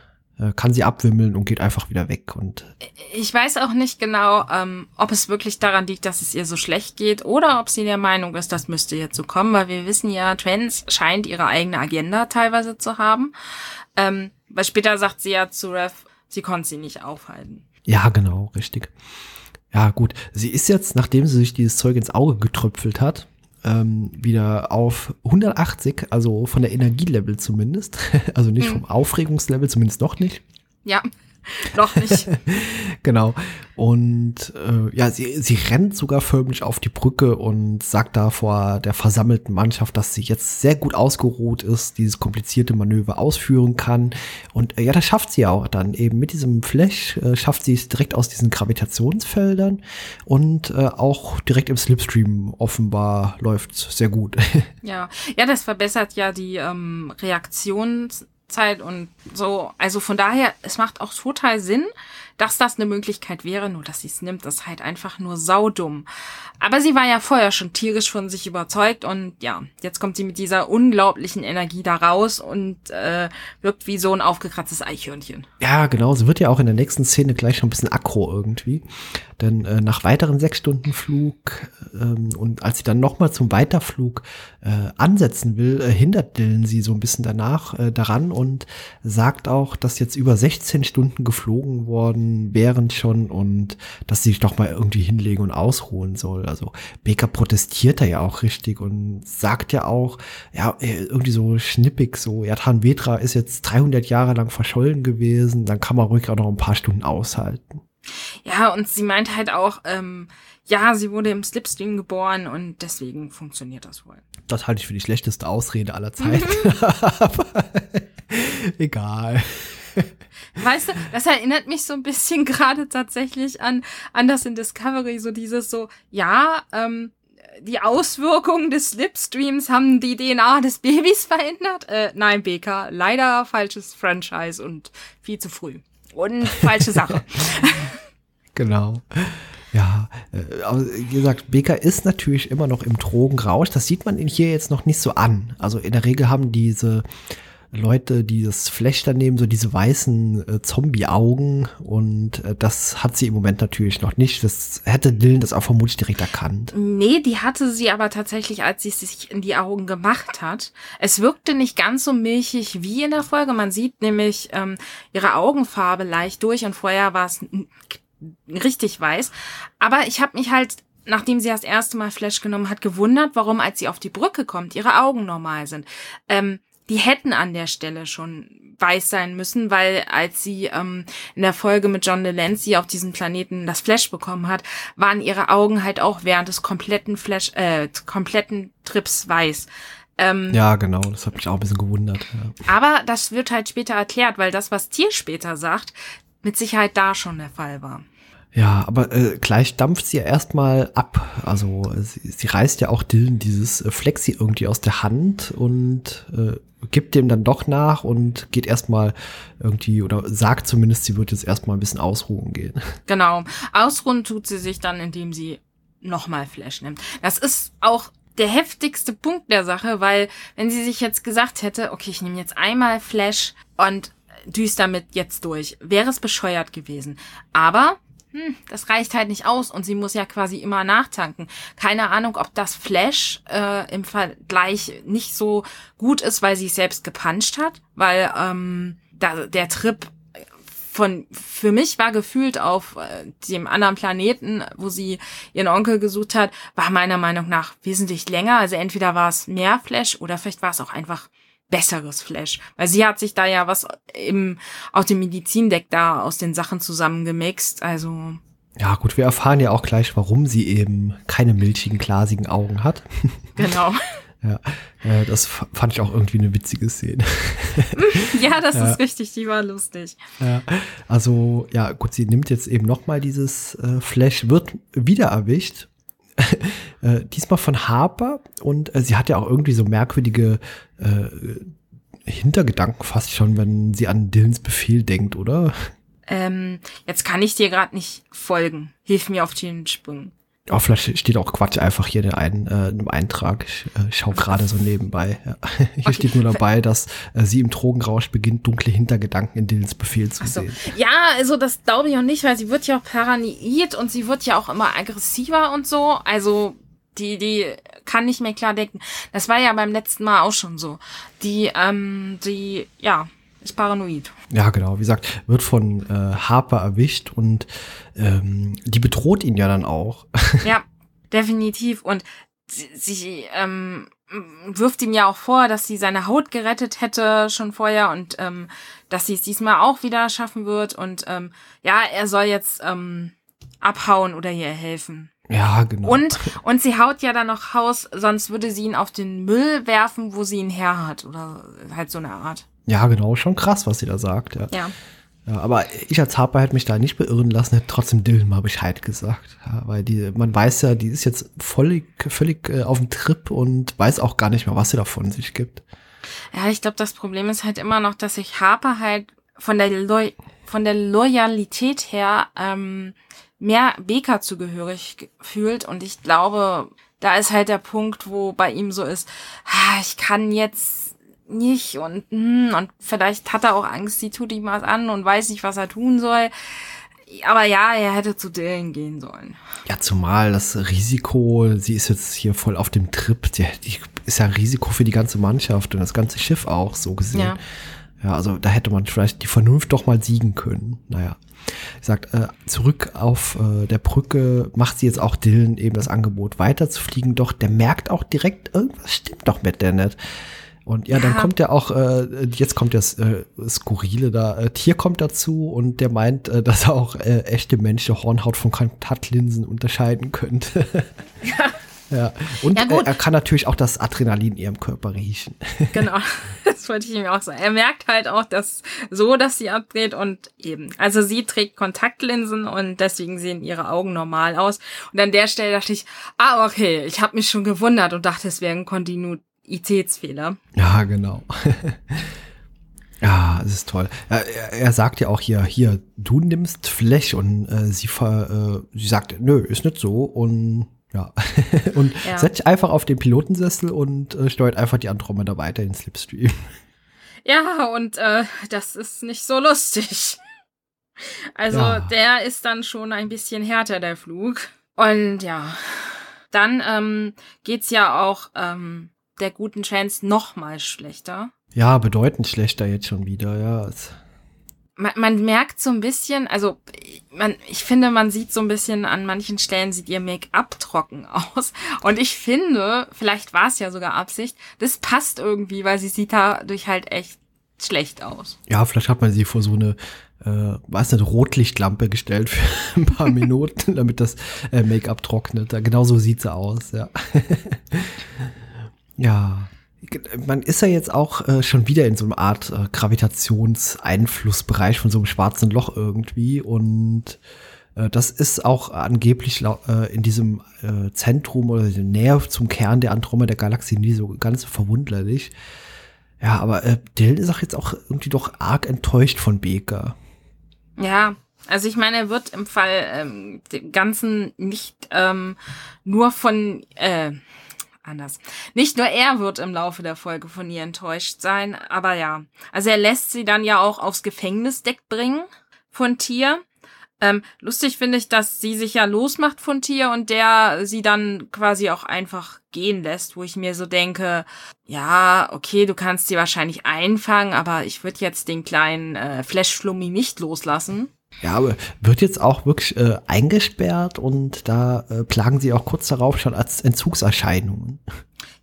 kann sie abwimmeln und geht einfach wieder weg. Und ich weiß auch nicht genau, ähm, ob es wirklich daran liegt, dass es ihr so schlecht geht oder ob sie der Meinung ist, das müsste jetzt so kommen, weil wir wissen ja, Trans scheint ihre eigene Agenda teilweise zu haben. Ähm, weil später sagt sie ja zu Rev, sie konnte sie nicht aufhalten. Ja, genau, richtig. Ja, gut. Sie ist jetzt, nachdem sie sich dieses Zeug ins Auge getröpfelt hat, ähm, wieder auf 180, also von der Energielevel zumindest. Also nicht hm. vom Aufregungslevel, zumindest noch nicht. Ja. Noch nicht. genau. Und äh, ja, sie, sie rennt sogar förmlich auf die Brücke und sagt da vor der versammelten Mannschaft, dass sie jetzt sehr gut ausgeruht ist, dieses komplizierte Manöver ausführen kann. Und äh, ja, das schafft sie auch dann. Eben mit diesem Flash äh, schafft sie es direkt aus diesen Gravitationsfeldern und äh, auch direkt im Slipstream offenbar läuft sehr gut. ja, ja, das verbessert ja die ähm, Reaktions Zeit und so. Also von daher, es macht auch total Sinn, dass das eine Möglichkeit wäre, nur dass sie es nimmt, ist halt einfach nur saudumm. Aber sie war ja vorher schon tierisch von sich überzeugt und ja, jetzt kommt sie mit dieser unglaublichen Energie da raus und äh, wirkt wie so ein aufgekratztes Eichhörnchen. Ja, genau. Sie wird ja auch in der nächsten Szene gleich schon ein bisschen aggro irgendwie. Denn äh, nach weiteren sechs Stunden Flug ähm, und als sie dann nochmal zum Weiterflug äh, ansetzen will, äh, hindert Dylan sie so ein bisschen danach äh, daran und sagt auch, dass jetzt über 16 Stunden geflogen worden Während schon und dass sie sich doch mal irgendwie hinlegen und ausruhen soll. Also Baker protestiert da ja auch richtig und sagt ja auch, ja, irgendwie so schnippig so, ja, Vetra ist jetzt 300 Jahre lang verschollen gewesen, dann kann man ruhig auch noch ein paar Stunden aushalten. Ja, und sie meint halt auch, ähm, ja, sie wurde im Slipstream geboren und deswegen funktioniert das wohl. Das halte ich für die schlechteste Ausrede aller Zeiten. Egal. Weißt du, das erinnert mich so ein bisschen gerade tatsächlich an, an das in Discovery, so dieses so, ja, ähm, die Auswirkungen des Slipstreams haben die DNA des Babys verändert. Äh, nein, BK, leider falsches Franchise und viel zu früh. Und falsche Sache. genau. Ja, äh, wie gesagt, Baker ist natürlich immer noch im Drogenrausch. Das sieht man ihn hier jetzt noch nicht so an. Also in der Regel haben diese Leute, die das Flash dann nehmen, so diese weißen äh, Zombie-Augen und äh, das hat sie im Moment natürlich noch nicht. Das hätte Dylan das auch vermutlich direkt erkannt. Nee, die hatte sie aber tatsächlich, als sie sich in die Augen gemacht hat. Es wirkte nicht ganz so milchig wie in der Folge. Man sieht nämlich ähm, ihre Augenfarbe leicht durch und vorher war es richtig weiß. Aber ich habe mich halt, nachdem sie das erste Mal Flash genommen hat, gewundert, warum, als sie auf die Brücke kommt, ihre Augen normal sind. Ähm, die hätten an der Stelle schon weiß sein müssen, weil als sie ähm, in der Folge mit John Delancey auf diesem Planeten das Flash bekommen hat, waren ihre Augen halt auch während des kompletten Flash, äh, kompletten Trips weiß. Ähm, ja, genau, das hat mich auch ein bisschen gewundert. Ja. Aber das wird halt später erklärt, weil das, was Tier später sagt, mit Sicherheit da schon der Fall war. Ja, aber äh, gleich dampft sie ja erstmal ab. Also sie, sie reißt ja auch Dylan dieses äh, Flexi irgendwie aus der Hand und äh, gibt dem dann doch nach und geht erstmal irgendwie oder sagt zumindest, sie wird jetzt erstmal ein bisschen ausruhen gehen. Genau. Ausruhen tut sie sich dann, indem sie nochmal Flash nimmt. Das ist auch der heftigste Punkt der Sache, weil wenn sie sich jetzt gesagt hätte, okay, ich nehme jetzt einmal Flash und düst damit jetzt durch, wäre es bescheuert gewesen. Aber hm, das reicht halt nicht aus und sie muss ja quasi immer nachtanken. Keine Ahnung, ob das Flash äh, im Vergleich nicht so gut ist, weil sie es selbst gepuncht hat, weil ähm, da, der Trip von für mich war gefühlt auf äh, dem anderen Planeten, wo sie ihren Onkel gesucht hat, war meiner Meinung nach wesentlich länger. Also entweder war es mehr Flash oder vielleicht war es auch einfach besseres Flash. Weil sie hat sich da ja was im, aus dem Medizindeck da aus den Sachen zusammengemixt. Also. Ja, gut, wir erfahren ja auch gleich, warum sie eben keine milchigen, glasigen Augen hat. Genau. ja, äh, das fand ich auch irgendwie eine witzige Szene. ja, das ja. ist richtig, die war lustig. Ja, also, ja, gut, sie nimmt jetzt eben nochmal dieses äh, Flash, wird wieder erwischt diesmal von Harper und äh, sie hat ja auch irgendwie so merkwürdige äh, Hintergedanken fast schon, wenn sie an Dylans Befehl denkt, oder? Ähm, jetzt kann ich dir gerade nicht folgen. Hilf mir auf den Sprung. Oh, vielleicht steht auch Quatsch einfach hier in einem, äh, Eintrag. Ich äh, schaue gerade so nebenbei. Ja. Hier okay. steht nur dabei, dass äh, sie im Drogenrausch beginnt, dunkle Hintergedanken in Dylans Befehl zu so. sehen. Ja, also das glaube ich auch nicht, weil sie wird ja auch paranoid und sie wird ja auch immer aggressiver und so. Also die, die kann nicht mehr klar denken. Das war ja beim letzten Mal auch schon so. Die, ähm, die, ja, ist paranoid. Ja, genau. Wie gesagt, wird von äh, Harper erwischt und ähm, die bedroht ihn ja dann auch. ja, definitiv. Und sie, sie ähm, wirft ihm ja auch vor, dass sie seine Haut gerettet hätte schon vorher und ähm, dass sie es diesmal auch wieder schaffen wird. Und ähm, ja, er soll jetzt ähm, abhauen oder ihr helfen. Ja, genau. Und, und sie haut ja dann noch Haus, sonst würde sie ihn auf den Müll werfen, wo sie ihn her hat. Oder halt so eine Art. Ja, genau, schon krass, was sie da sagt, ja. Ja. Ja, aber ich als Harper hätte mich da nicht beirren lassen, hätte trotzdem Dylan mal Bescheid gesagt. Ja, weil die, man weiß ja, die ist jetzt völlig, völlig äh, auf dem Trip und weiß auch gar nicht mehr, was sie da von sich gibt. Ja, ich glaube, das Problem ist halt immer noch, dass sich Harper halt von der, Lo von der Loyalität her ähm, mehr Beka zugehörig fühlt. Und ich glaube, da ist halt der Punkt, wo bei ihm so ist, ah, ich kann jetzt nicht und, hm, und vielleicht hat er auch Angst, sie tut ihm was an und weiß nicht, was er tun soll. Aber ja, er hätte zu Dylan gehen sollen. Ja, zumal das Risiko, sie ist jetzt hier voll auf dem Trip, die, die ist ja ein Risiko für die ganze Mannschaft und das ganze Schiff auch, so gesehen. Ja. Ja, also da hätte man vielleicht die Vernunft doch mal siegen können. Naja. Ich sagt, äh, zurück auf äh, der Brücke macht sie jetzt auch Dylan eben das Angebot weiterzufliegen, doch der merkt auch direkt, irgendwas stimmt doch mit der nicht. Und ja, dann ja. kommt ja auch, äh, jetzt kommt das äh, Skurrile da, äh, Tier kommt dazu und der meint, äh, dass er auch äh, echte menschliche Hornhaut von Kontaktlinsen unterscheiden könnte. ja. Ja, und ja, äh, er kann natürlich auch das Adrenalin in ihrem Körper riechen. Genau, das wollte ich ihm auch sagen. Er merkt halt auch, dass so, dass sie abdreht und eben. Also sie trägt Kontaktlinsen und deswegen sehen ihre Augen normal aus. Und an der Stelle dachte ich, ah, okay, ich habe mich schon gewundert und dachte, es wäre ein Kontinu Itätsfehler. Ja, genau. Ja, es ist toll. Er, er, sagt ja auch hier, hier, du nimmst Flash und äh, sie, ver, äh, sie sagt, nö, ist nicht so und ja. und ja. setzt einfach auf den Pilotensessel und äh, steuert einfach die Andromeda weiter in Slipstream. Ja, und äh, das ist nicht so lustig. Also ja. der ist dann schon ein bisschen härter, der Flug. Und ja, dann ähm, geht's ja auch ähm, der guten Chance noch mal schlechter. Ja, bedeutend schlechter jetzt schon wieder, ja. Man, man merkt so ein bisschen, also man, ich finde, man sieht so ein bisschen an manchen Stellen sieht ihr Make-up trocken aus. Und ich finde, vielleicht war es ja sogar Absicht, das passt irgendwie, weil sie sieht dadurch halt echt schlecht aus. Ja, vielleicht hat man sie vor so eine, äh, weiß nicht, Rotlichtlampe gestellt für ein paar Minuten, damit das äh, Make-up trocknet. Genau so sieht sie aus, ja. Ja, man ist ja jetzt auch äh, schon wieder in so einer Art äh, Gravitationseinflussbereich von so einem schwarzen Loch irgendwie und äh, das ist auch angeblich äh, in diesem äh, Zentrum oder näher zum Kern der Andromeda Galaxie nie so ganz verwunderlich. Ja, aber äh, Dylan ist auch jetzt auch irgendwie doch arg enttäuscht von Baker. Ja, also ich meine, er wird im Fall ähm, dem Ganzen nicht ähm, nur von äh, anders. Nicht nur er wird im Laufe der Folge von ihr enttäuscht sein, aber ja. Also er lässt sie dann ja auch aufs Gefängnisdeck bringen von Tier. Ähm, lustig finde ich, dass sie sich ja losmacht von Tier und der sie dann quasi auch einfach gehen lässt, wo ich mir so denke, ja, okay, du kannst sie wahrscheinlich einfangen, aber ich würde jetzt den kleinen äh, Flash-Flummi nicht loslassen. Ja, aber wird jetzt auch wirklich äh, eingesperrt und da äh, plagen sie auch kurz darauf schon als Entzugserscheinungen.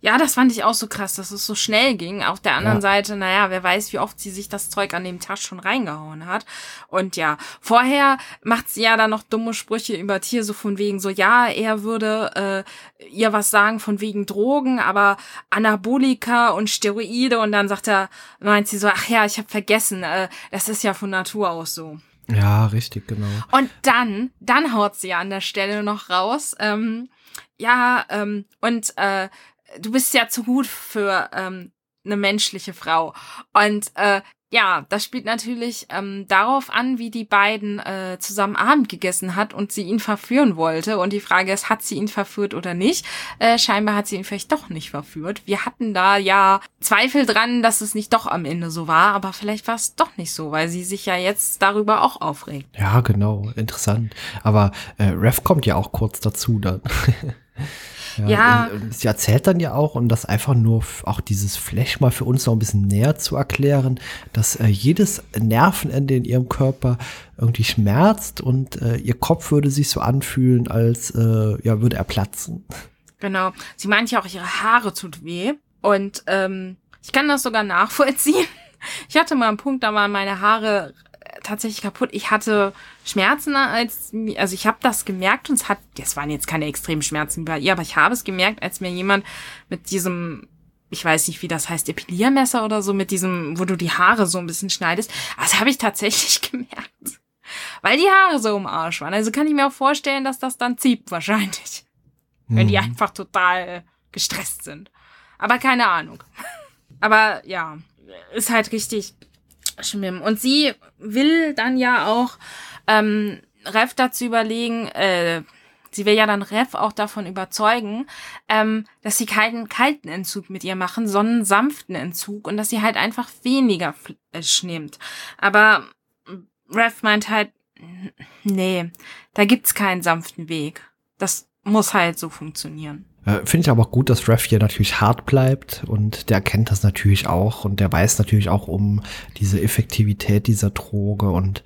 Ja, das fand ich auch so krass, dass es so schnell ging. Auf der anderen ja. Seite, naja, wer weiß, wie oft sie sich das Zeug an dem Tag schon reingehauen hat. Und ja, vorher macht sie ja dann noch dumme Sprüche über Tier, so von wegen so, ja, er würde äh, ihr was sagen von wegen Drogen, aber Anabolika und Steroide. Und dann sagt er, meint sie so, ach ja, ich habe vergessen, äh, das ist ja von Natur aus so. Ja, richtig, genau. Und dann, dann haut sie ja an der Stelle noch raus. Ähm, ja, ähm, und äh, du bist ja zu gut für ähm, eine menschliche Frau. Und äh, ja, das spielt natürlich ähm, darauf an, wie die beiden äh, zusammen Abend gegessen hat und sie ihn verführen wollte. Und die Frage ist, hat sie ihn verführt oder nicht? Äh, scheinbar hat sie ihn vielleicht doch nicht verführt. Wir hatten da ja Zweifel dran, dass es nicht doch am Ende so war, aber vielleicht war es doch nicht so, weil sie sich ja jetzt darüber auch aufregt. Ja, genau, interessant. Aber äh, Rev kommt ja auch kurz dazu dann. Ja, ja. sie erzählt dann ja auch, um das einfach nur auch dieses Flash mal für uns noch ein bisschen näher zu erklären, dass äh, jedes Nervenende in ihrem Körper irgendwie schmerzt und äh, ihr Kopf würde sich so anfühlen, als äh, ja, würde er platzen. Genau. Sie meint ja auch, ihre Haare tut weh. Und ähm, ich kann das sogar nachvollziehen. Ich hatte mal einen Punkt, da waren meine Haare tatsächlich kaputt. Ich hatte Schmerzen als, also ich habe das gemerkt und es hat, das waren jetzt keine extremen Schmerzen bei ihr, aber ich habe es gemerkt, als mir jemand mit diesem, ich weiß nicht, wie das heißt, Epiliermesser oder so, mit diesem, wo du die Haare so ein bisschen schneidest. Also habe ich tatsächlich gemerkt. Weil die Haare so im Arsch waren. Also kann ich mir auch vorstellen, dass das dann zieht wahrscheinlich. Mhm. Wenn die mhm. einfach total gestresst sind. Aber keine Ahnung. Aber ja, ist halt richtig schlimm. Und sie will dann ja auch ähm, Rev dazu überlegen, äh, sie will ja dann Rev auch davon überzeugen, ähm, dass sie keinen kalten Entzug mit ihr machen, sondern sanften Entzug und dass sie halt einfach weniger Fleisch nimmt. Aber Rev meint halt, nee, da gibt's keinen sanften Weg. Das muss halt so funktionieren. Äh, Finde ich aber auch gut, dass Rev hier natürlich hart bleibt und der erkennt das natürlich auch und der weiß natürlich auch um diese Effektivität dieser Droge und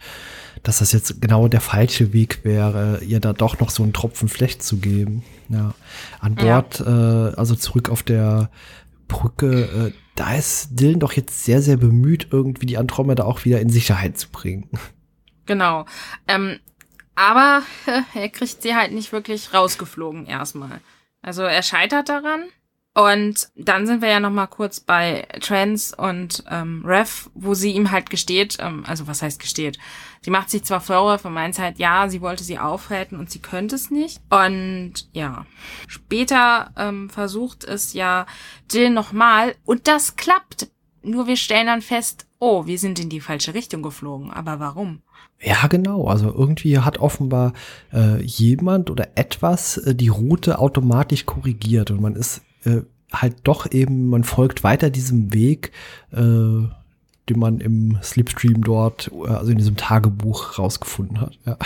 dass das jetzt genau der falsche Weg wäre, ihr da doch noch so einen Tropfen Flecht zu geben. Ja. An Bord, ja. äh, also zurück auf der Brücke, äh, da ist Dylan doch jetzt sehr, sehr bemüht, irgendwie die Andromeda auch wieder in Sicherheit zu bringen. Genau. Ähm, aber äh, er kriegt sie halt nicht wirklich rausgeflogen erstmal. Also er scheitert daran. Und dann sind wir ja noch mal kurz bei Trans und ähm, Rev, wo sie ihm halt gesteht, ähm, also was heißt gesteht? Sie macht sich zwar Vorwürfe, meint halt, ja, sie wollte sie aufhalten und sie könnte es nicht. Und ja, später ähm, versucht es ja Jill nochmal und das klappt. Nur wir stellen dann fest, oh, wir sind in die falsche Richtung geflogen. Aber warum? Ja, genau. Also irgendwie hat offenbar äh, jemand oder etwas äh, die Route automatisch korrigiert und man ist äh, halt doch eben, man folgt weiter diesem Weg, äh, den man im Slipstream dort, äh, also in diesem Tagebuch rausgefunden hat. Ja.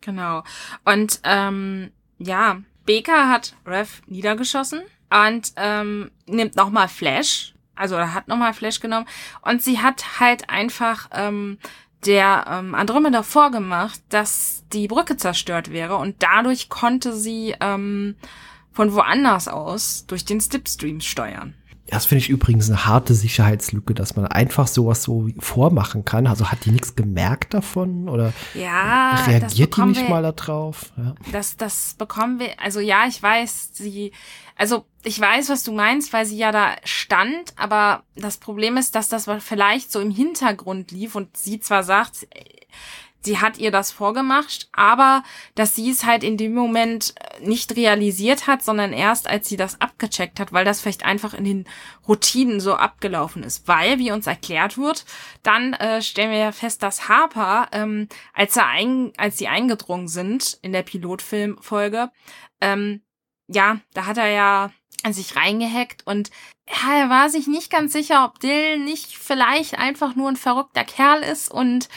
Genau. Und ähm, ja, Baker hat Rev niedergeschossen und ähm, nimmt nochmal Flash. Also er hat nochmal Flash genommen und sie hat halt einfach ähm, der ähm, Andromeda vorgemacht, dass die Brücke zerstört wäre und dadurch konnte sie ähm, von woanders aus durch den Slipstream steuern. Das finde ich übrigens eine harte Sicherheitslücke, dass man einfach sowas so vormachen kann. Also hat die nichts gemerkt davon oder ja, reagiert die nicht wir, mal darauf? Ja. Das, das bekommen wir, also ja, ich weiß, sie, also ich weiß, was du meinst, weil sie ja da stand, aber das Problem ist, dass das vielleicht so im Hintergrund lief und sie zwar sagt, sie hat ihr das vorgemacht, aber dass sie es halt in dem Moment äh, nicht realisiert hat, sondern erst als sie das abgecheckt hat, weil das vielleicht einfach in den Routinen so abgelaufen ist. Weil, wie uns erklärt wird, dann äh, stellen wir ja fest, dass Harper, ähm, als, er ein, als sie eingedrungen sind in der Pilotfilmfolge, ähm, ja, da hat er ja sich reingehackt und ja, er war sich nicht ganz sicher, ob Dill nicht vielleicht einfach nur ein verrückter Kerl ist und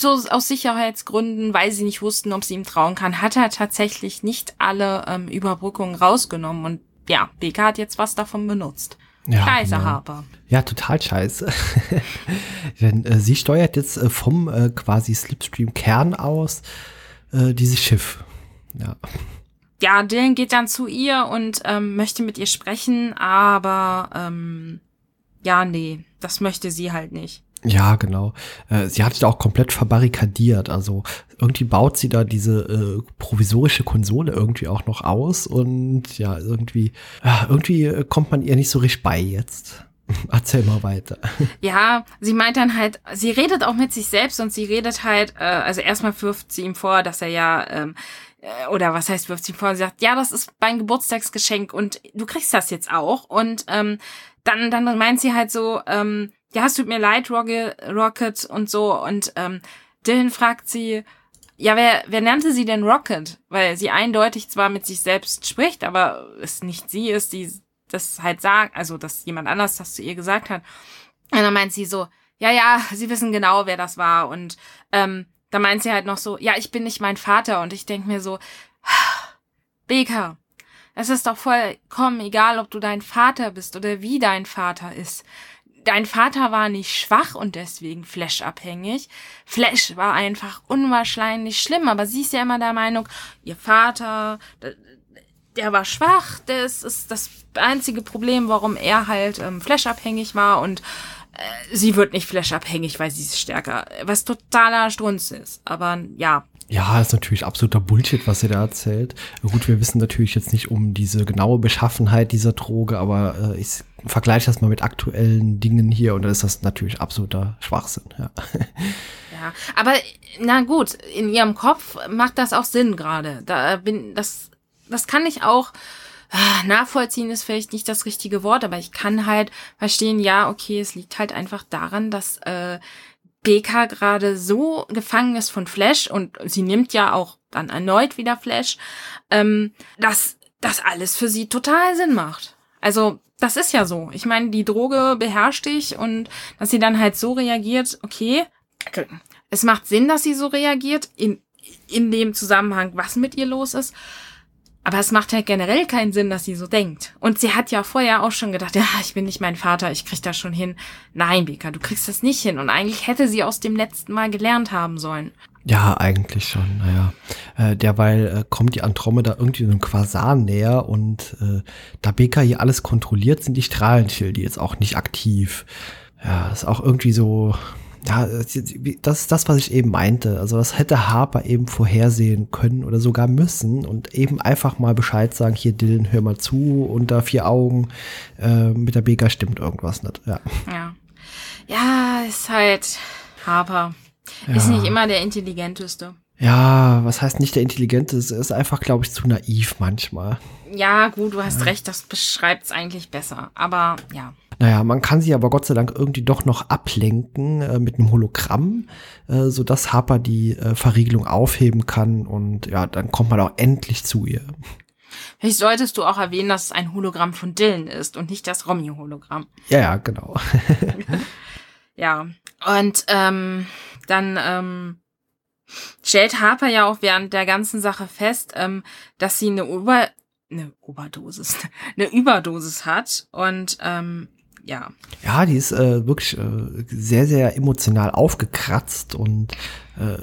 so aus Sicherheitsgründen, weil sie nicht wussten, ob sie ihm trauen kann, hat er tatsächlich nicht alle ähm, Überbrückungen rausgenommen. Und ja, Beka hat jetzt was davon benutzt. Ja, scheiße, genau. Harper. Ja, total scheiße. Denn äh, sie steuert jetzt äh, vom äh, quasi Slipstream-Kern aus äh, dieses Schiff. Ja. Ja, Dylan geht dann zu ihr und ähm, möchte mit ihr sprechen, aber ähm, ja, nee, das möchte sie halt nicht. Ja, genau. Äh, sie hat sich auch komplett verbarrikadiert. Also irgendwie baut sie da diese äh, provisorische Konsole irgendwie auch noch aus und ja, irgendwie, irgendwie kommt man ihr nicht so richtig bei jetzt. Erzähl mal weiter. Ja, sie meint dann halt, sie redet auch mit sich selbst und sie redet halt, äh, also erstmal wirft sie ihm vor, dass er ja, ähm, äh, oder was heißt wirft sie vor, sie sagt, ja, das ist mein Geburtstagsgeschenk und du kriegst das jetzt auch. Und ähm, dann, dann meint sie halt so, ähm, ja, es tut mir leid, Rocket und so. Und ähm, Dylan fragt sie, ja, wer, wer nannte sie denn Rocket? Weil sie eindeutig zwar mit sich selbst spricht, aber es nicht sie ist, die das halt sagt, also dass jemand anders das zu ihr gesagt hat. Und dann meint sie so, ja, ja, sie wissen genau, wer das war. Und ähm, da meint sie halt noch so, ja, ich bin nicht mein Vater. Und ich denk mir so, Baker, es ist doch vollkommen egal, ob du dein Vater bist oder wie dein Vater ist dein Vater war nicht schwach und deswegen Flash-abhängig. Flash war einfach unwahrscheinlich schlimm, aber sie ist ja immer der Meinung, ihr Vater, der war schwach, das ist das einzige Problem, warum er halt ähm, Flash-abhängig war und sie wird nicht Flash-abhängig, weil sie ist stärker, was totaler Strunz ist. Aber ja, ja, ist natürlich absoluter Bullshit, was ihr da erzählt. Gut, wir wissen natürlich jetzt nicht um diese genaue Beschaffenheit dieser Droge, aber äh, ich vergleiche das mal mit aktuellen Dingen hier und dann ist das natürlich absoluter Schwachsinn. Ja, ja aber na gut, in ihrem Kopf macht das auch Sinn gerade. Da bin das, das kann ich auch nachvollziehen ist vielleicht nicht das richtige Wort, aber ich kann halt verstehen, ja, okay, es liegt halt einfach daran, dass äh, BK gerade so gefangen ist von Flash und sie nimmt ja auch dann erneut wieder Flash, ähm, dass das alles für sie total Sinn macht. Also das ist ja so. Ich meine, die Droge beherrscht dich und dass sie dann halt so reagiert, okay, es macht Sinn, dass sie so reagiert in, in dem Zusammenhang, was mit ihr los ist. Aber es macht halt generell keinen Sinn, dass sie so denkt. Und sie hat ja vorher auch schon gedacht, ja, ich bin nicht mein Vater, ich krieg das schon hin. Nein, Bika, du kriegst das nicht hin. Und eigentlich hätte sie aus dem letzten Mal gelernt haben sollen. Ja, eigentlich schon, naja. Äh, derweil äh, kommt die Andromeda irgendwie so einem Quasar näher und äh, da Beka hier alles kontrolliert, sind die Strahlenschilde jetzt auch nicht aktiv. Ja, ist auch irgendwie so, ja, das ist das, was ich eben meinte. Also das hätte Harper eben vorhersehen können oder sogar müssen und eben einfach mal Bescheid sagen, hier Dylan, hör mal zu, unter vier Augen, äh, mit der Beka stimmt irgendwas nicht. Ja. Ja, ja ist halt Harper. Ja. Ist nicht immer der intelligenteste. Ja, was heißt nicht der intelligenteste? Ist einfach, glaube ich, zu naiv manchmal. Ja, gut, du hast ja. recht, das beschreibt es eigentlich besser. Aber ja. Naja, man kann sie aber Gott sei Dank irgendwie doch noch ablenken äh, mit einem Hologramm, äh, sodass Harper die äh, Verriegelung aufheben kann und ja, dann kommt man auch endlich zu ihr. Vielleicht solltest du auch erwähnen, dass es ein Hologramm von Dylan ist und nicht das Romy-Hologramm. Ja, ja, genau. ja, und ähm, dann ähm, stellt Harper ja auch während der ganzen Sache fest, ähm, dass sie eine Ober eine Oberdosis, eine Überdosis hat und ähm, ja. Ja, die ist äh, wirklich äh, sehr, sehr emotional aufgekratzt und äh,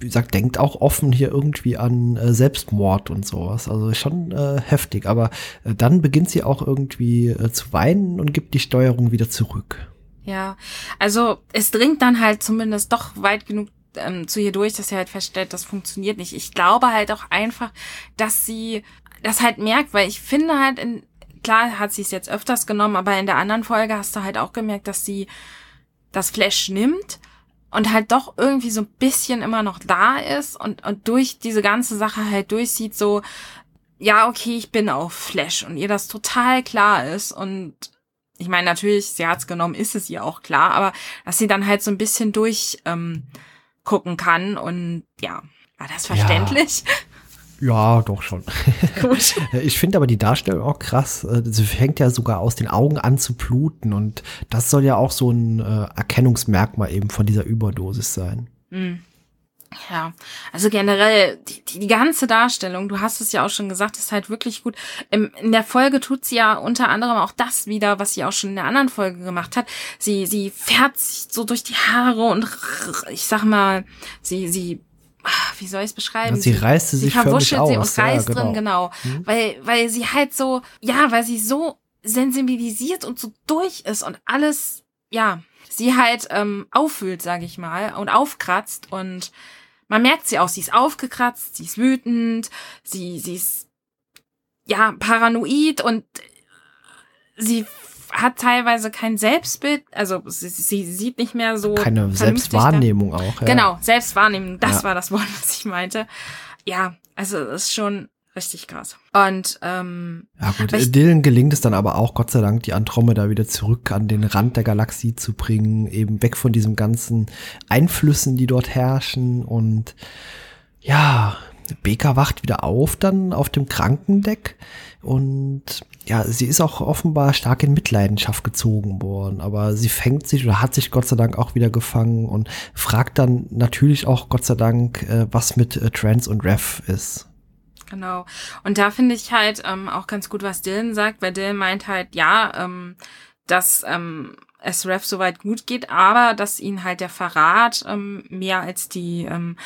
wie gesagt, denkt auch offen hier irgendwie an äh, Selbstmord und sowas. Also schon äh, heftig. Aber äh, dann beginnt sie auch irgendwie äh, zu weinen und gibt die Steuerung wieder zurück. Ja, also es dringt dann halt zumindest doch weit genug ähm, zu ihr durch, dass sie halt feststellt, das funktioniert nicht. Ich glaube halt auch einfach, dass sie das halt merkt, weil ich finde halt in, klar hat sie es jetzt öfters genommen, aber in der anderen Folge hast du halt auch gemerkt, dass sie das Flash nimmt und halt doch irgendwie so ein bisschen immer noch da ist und, und durch diese ganze Sache halt durchsieht so, ja, okay, ich bin auf Flash und ihr das total klar ist und ich meine, natürlich, sie hat's genommen, ist es ihr auch klar, aber dass sie dann halt so ein bisschen durch ähm, gucken kann und ja, war das verständlich? Ja. Ja, doch schon. Gut. ich finde aber die Darstellung auch krass. Äh, sie fängt ja sogar aus den Augen an zu bluten und das soll ja auch so ein äh, Erkennungsmerkmal eben von dieser Überdosis sein. Mhm. Ja, also generell die, die, die ganze Darstellung, du hast es ja auch schon gesagt, ist halt wirklich gut. Im, in der Folge tut sie ja unter anderem auch das wieder, was sie auch schon in der anderen Folge gemacht hat. Sie sie fährt sich so durch die Haare und ich sag mal, sie sie wie soll ich es beschreiben? Ja, sie reißt sie, sich sie verwuschelt sie und reißt ja, genau. drin, genau. Hm? Weil, weil sie halt so, ja, weil sie so sensibilisiert und so durch ist und alles, ja, sie halt ähm, auffühlt, sag ich mal, und aufkratzt und man merkt sie auch, sie ist aufgekratzt, sie ist wütend, sie, sie ist, ja, paranoid und sie hat teilweise kein Selbstbild, also sie, sie sieht nicht mehr so. Keine Selbstwahrnehmung da. auch. Ja. Genau, Selbstwahrnehmung, das ja. war das Wort, was ich meinte. Ja, also es ist schon richtig krass. Und ähm, ja gut, Dylan gelingt es dann aber auch, Gott sei Dank, die Andromeda wieder zurück an den Rand der Galaxie zu bringen, eben weg von diesen ganzen Einflüssen, die dort herrschen und ja, Beka wacht wieder auf dann auf dem Krankendeck und ja, sie ist auch offenbar stark in Mitleidenschaft gezogen worden, aber sie fängt sich oder hat sich Gott sei Dank auch wieder gefangen und fragt dann natürlich auch Gott sei Dank, äh, was mit äh, Trans und Rev ist. Genau. Und da finde ich halt ähm, auch ganz gut, was Dylan sagt, weil Dylan meint halt, ja, ähm, dass ähm, es Rev soweit gut geht, aber dass ihn halt der Verrat ähm, mehr als die ähm,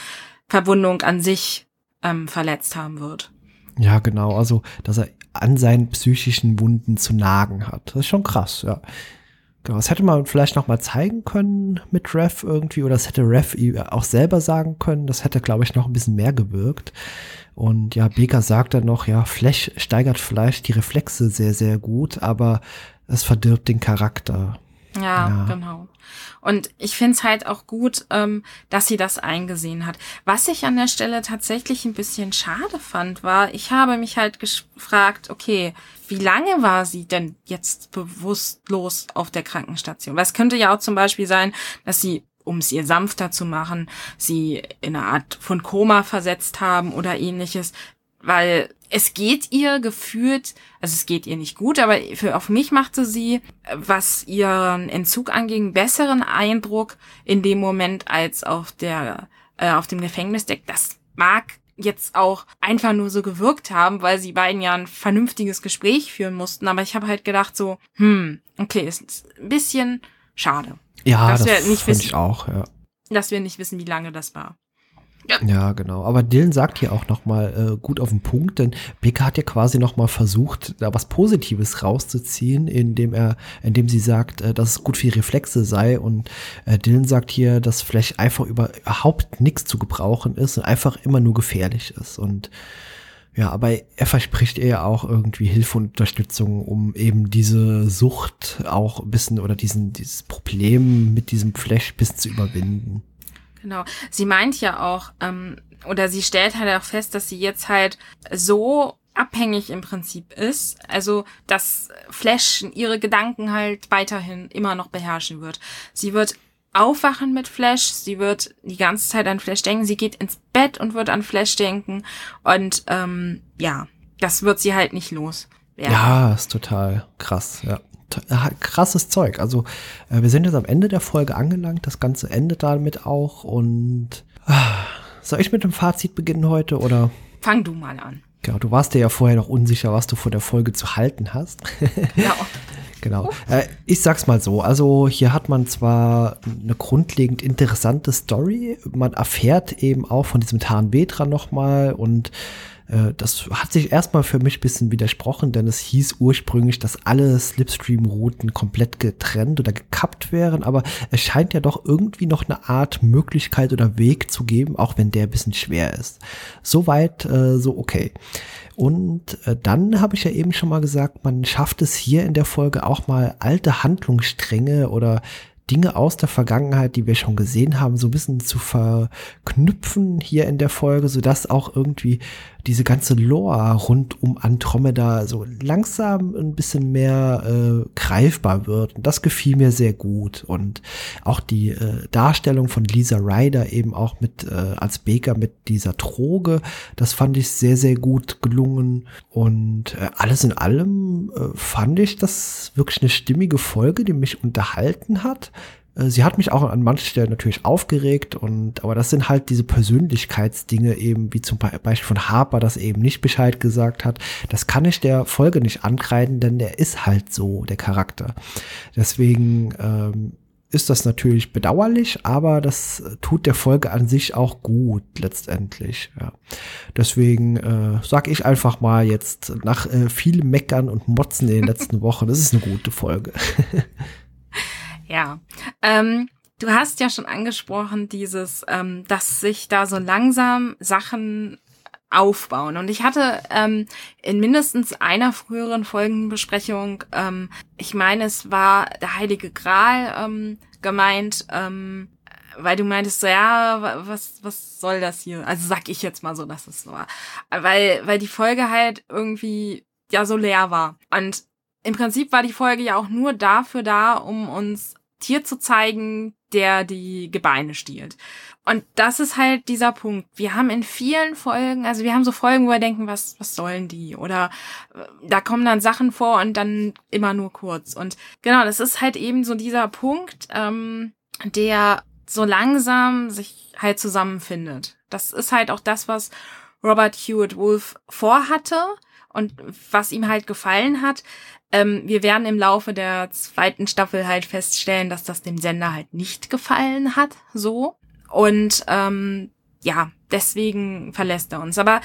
Verwundung an sich ähm, verletzt haben wird. Ja, genau. Also, dass er an seinen psychischen Wunden zu nagen hat. Das ist schon krass, ja. Genau, das hätte man vielleicht noch mal zeigen können mit Rev irgendwie, oder das hätte Rev auch selber sagen können. Das hätte, glaube ich, noch ein bisschen mehr gewirkt. Und ja, Baker sagt dann noch, ja, Flash steigert vielleicht die Reflexe sehr, sehr gut, aber es verdirbt den Charakter. Ja, ja. genau. Und ich finde es halt auch gut, ähm, dass sie das eingesehen hat. Was ich an der Stelle tatsächlich ein bisschen schade fand, war, ich habe mich halt gefragt, okay, wie lange war sie denn jetzt bewusstlos auf der Krankenstation? Was könnte ja auch zum Beispiel sein, dass sie um es ihr sanfter zu machen, sie in eine Art von Koma versetzt haben oder ähnliches weil es geht ihr gefühlt, also es geht ihr nicht gut, aber für, auf mich machte sie, was ihren Entzug anging, besseren Eindruck in dem Moment als auf der, äh, auf dem Gefängnisdeck. Das mag jetzt auch einfach nur so gewirkt haben, weil sie beiden ja ein vernünftiges Gespräch führen mussten. Aber ich habe halt gedacht so, hm, okay, ist ein bisschen schade. Ja, das finde ich auch, ja. Dass wir nicht wissen, wie lange das war. Ja. ja, genau. Aber Dylan sagt hier auch noch mal äh, gut auf den Punkt, denn Baker hat ja quasi noch mal versucht, da was Positives rauszuziehen, indem er, indem sie sagt, äh, dass es gut für Reflexe sei. Und äh, Dylan sagt hier, dass Flash einfach überhaupt nichts zu gebrauchen ist und einfach immer nur gefährlich ist. Und ja, aber er verspricht ihr ja auch irgendwie Hilfe und Unterstützung, um eben diese Sucht auch ein bisschen oder diesen, dieses Problem mit diesem Flash bisschen zu überwinden. Genau. Sie meint ja auch, ähm, oder sie stellt halt auch fest, dass sie jetzt halt so abhängig im Prinzip ist, also dass Flash ihre Gedanken halt weiterhin immer noch beherrschen wird. Sie wird aufwachen mit Flash, sie wird die ganze Zeit an Flash denken, sie geht ins Bett und wird an Flash denken und ähm, ja, das wird sie halt nicht los. Werden. Ja, ist total krass, ja krasses Zeug. Also äh, wir sind jetzt am Ende der Folge angelangt. Das Ganze endet damit auch. Und ah, soll ich mit dem Fazit beginnen heute oder? Fang du mal an. Genau, du warst dir ja vorher noch unsicher, was du vor der Folge zu halten hast. Genau. genau. Äh, ich sag's mal so. Also hier hat man zwar eine grundlegend interessante Story. Man erfährt eben auch von diesem Tarn Betra nochmal und äh, das hat sich erstmal für mich ein bisschen widersprochen, denn es hieß ursprünglich, dass alle Slipstream-Routen komplett getrennt oder gekappt wären, aber es scheint ja doch irgendwie noch eine Art Möglichkeit oder Weg zu geben, auch wenn der ein bisschen schwer ist. Soweit, äh, so okay. Und äh, dann habe ich ja eben schon mal gesagt, man schafft es hier in der Folge auch mal alte Handlungsstränge oder Dinge aus der Vergangenheit, die wir schon gesehen haben, so ein bisschen zu verknüpfen hier in der Folge, sodass auch irgendwie diese ganze Lore rund um Andromeda so langsam ein bisschen mehr äh, greifbar wird. Und das gefiel mir sehr gut. Und auch die äh, Darstellung von Lisa Ryder eben auch mit äh, als Baker mit dieser Droge, das fand ich sehr, sehr gut gelungen. Und äh, alles in allem äh, fand ich das wirklich eine stimmige Folge, die mich unterhalten hat. Äh, sie hat mich auch an manchen Stellen natürlich aufgeregt und, aber das sind halt diese Persönlichkeitsdinge eben, wie zum Beispiel von Harper, das eben nicht Bescheid gesagt hat. Das kann ich der Folge nicht ankreiden, denn der ist halt so, der Charakter. Deswegen, ähm, ist das natürlich bedauerlich, aber das tut der Folge an sich auch gut letztendlich. Ja. Deswegen äh, sage ich einfach mal jetzt nach äh, viel Meckern und Motzen in den letzten Wochen, das ist eine gute Folge. Ja. Ähm, du hast ja schon angesprochen, dieses, ähm, dass sich da so langsam Sachen aufbauen. Und ich hatte ähm, in mindestens einer früheren Folgenbesprechung, ähm, ich meine, es war der Heilige Gral ähm, gemeint, ähm, weil du meintest so, ja, was, was soll das hier? Also sag ich jetzt mal so, dass es so war. Weil, weil die Folge halt irgendwie ja so leer war. Und im Prinzip war die Folge ja auch nur dafür da, um uns Tier zu zeigen, der die Gebeine stiehlt. Und das ist halt dieser Punkt. Wir haben in vielen Folgen, also wir haben so Folgen, wo wir denken, was, was sollen die? Oder äh, da kommen dann Sachen vor und dann immer nur kurz. Und genau, das ist halt eben so dieser Punkt, ähm, der so langsam sich halt zusammenfindet. Das ist halt auch das, was Robert Hewitt Wolf vorhatte und was ihm halt gefallen hat. Ähm, wir werden im Laufe der zweiten Staffel halt feststellen, dass das dem Sender halt nicht gefallen hat, so. Und ähm, ja, deswegen verlässt er uns. Aber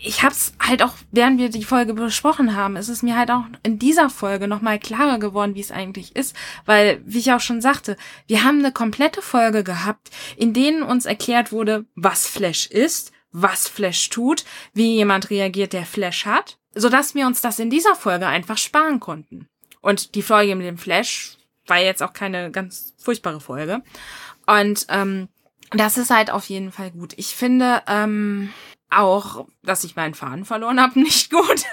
ich hab's halt auch, während wir die Folge besprochen haben, ist es mir halt auch in dieser Folge nochmal klarer geworden, wie es eigentlich ist. Weil, wie ich auch schon sagte, wir haben eine komplette Folge gehabt, in denen uns erklärt wurde, was Flash ist, was Flash tut, wie jemand reagiert, der Flash hat sodass wir uns das in dieser Folge einfach sparen konnten. Und die Folge mit dem Flash war jetzt auch keine ganz furchtbare Folge. Und ähm, das ist halt auf jeden Fall gut. Ich finde ähm, auch, dass ich meinen Faden verloren habe, nicht gut.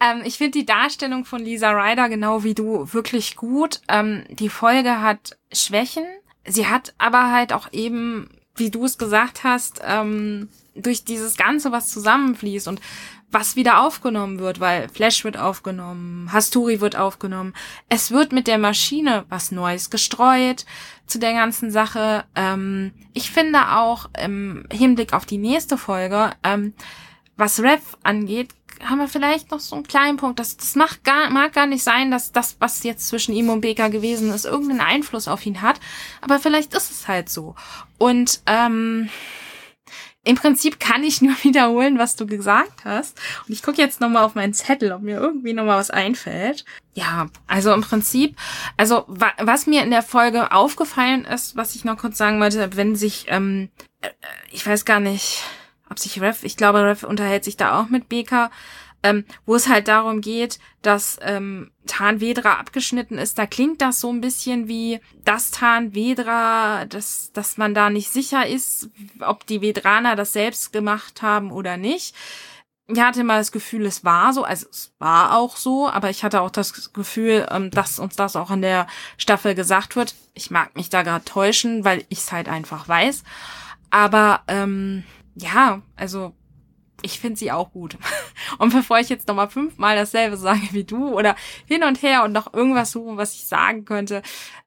ähm, ich finde die Darstellung von Lisa Ryder genau wie du wirklich gut. Ähm, die Folge hat Schwächen. Sie hat aber halt auch eben, wie du es gesagt hast, ähm, durch dieses Ganze, was zusammenfließt und was wieder aufgenommen wird, weil Flash wird aufgenommen, Hasturi wird aufgenommen. Es wird mit der Maschine was Neues gestreut zu der ganzen Sache. Ähm, ich finde auch im Hinblick auf die nächste Folge, ähm, was Rev angeht, haben wir vielleicht noch so einen kleinen Punkt. Das, das macht gar, mag gar nicht sein, dass das, was jetzt zwischen ihm und Beka gewesen ist, irgendeinen Einfluss auf ihn hat. Aber vielleicht ist es halt so. Und ähm, im Prinzip kann ich nur wiederholen, was du gesagt hast. Und ich gucke jetzt nochmal auf meinen Zettel, ob mir irgendwie nochmal was einfällt. Ja, also im Prinzip, also wa was mir in der Folge aufgefallen ist, was ich noch kurz sagen wollte, wenn sich, ähm, äh, ich weiß gar nicht, ob sich Rev, ich glaube, Rev unterhält sich da auch mit Beka, ähm, wo es halt darum geht, dass ähm, Tarnvedra abgeschnitten ist. Da klingt das so ein bisschen wie das Tarnvedra, dass, dass man da nicht sicher ist, ob die Vedraner das selbst gemacht haben oder nicht. Ich hatte mal das Gefühl, es war so, also es war auch so, aber ich hatte auch das Gefühl, ähm, dass uns das auch in der Staffel gesagt wird. Ich mag mich da gerade täuschen, weil ich es halt einfach weiß. Aber ähm, ja, also ich finde sie auch gut. Und bevor ich jetzt nochmal fünfmal dasselbe sage wie du oder hin und her und noch irgendwas suche, was ich sagen könnte,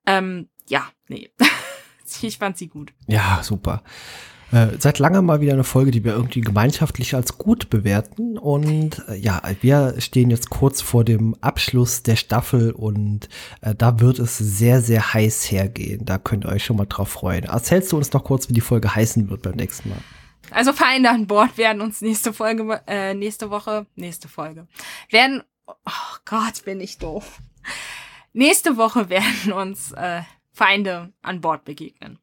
ähm, ja, nee. ich fand sie gut. Ja, super. Äh, seit langem mal wieder eine Folge, die wir irgendwie gemeinschaftlich als gut bewerten. Und äh, ja, wir stehen jetzt kurz vor dem Abschluss der Staffel und äh, da wird es sehr, sehr heiß hergehen. Da könnt ihr euch schon mal drauf freuen. Erzählst du uns noch kurz, wie die Folge heißen wird beim nächsten Mal? Also Feinde an Bord werden uns nächste Folge, äh, nächste Woche, nächste Folge, werden, oh Gott, bin ich doof. Nächste Woche werden uns äh, Feinde an Bord begegnen.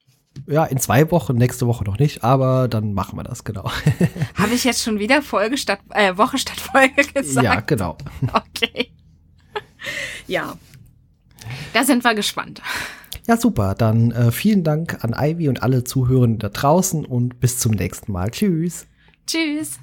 Ja, in zwei Wochen, nächste Woche noch nicht, aber dann machen wir das, genau. Habe ich jetzt schon wieder Folge statt, äh, Woche statt Folge gesagt? Ja, genau. Okay. ja. Da sind wir gespannt. Ja, super. Dann äh, vielen Dank an Ivy und alle Zuhörenden da draußen und bis zum nächsten Mal. Tschüss. Tschüss.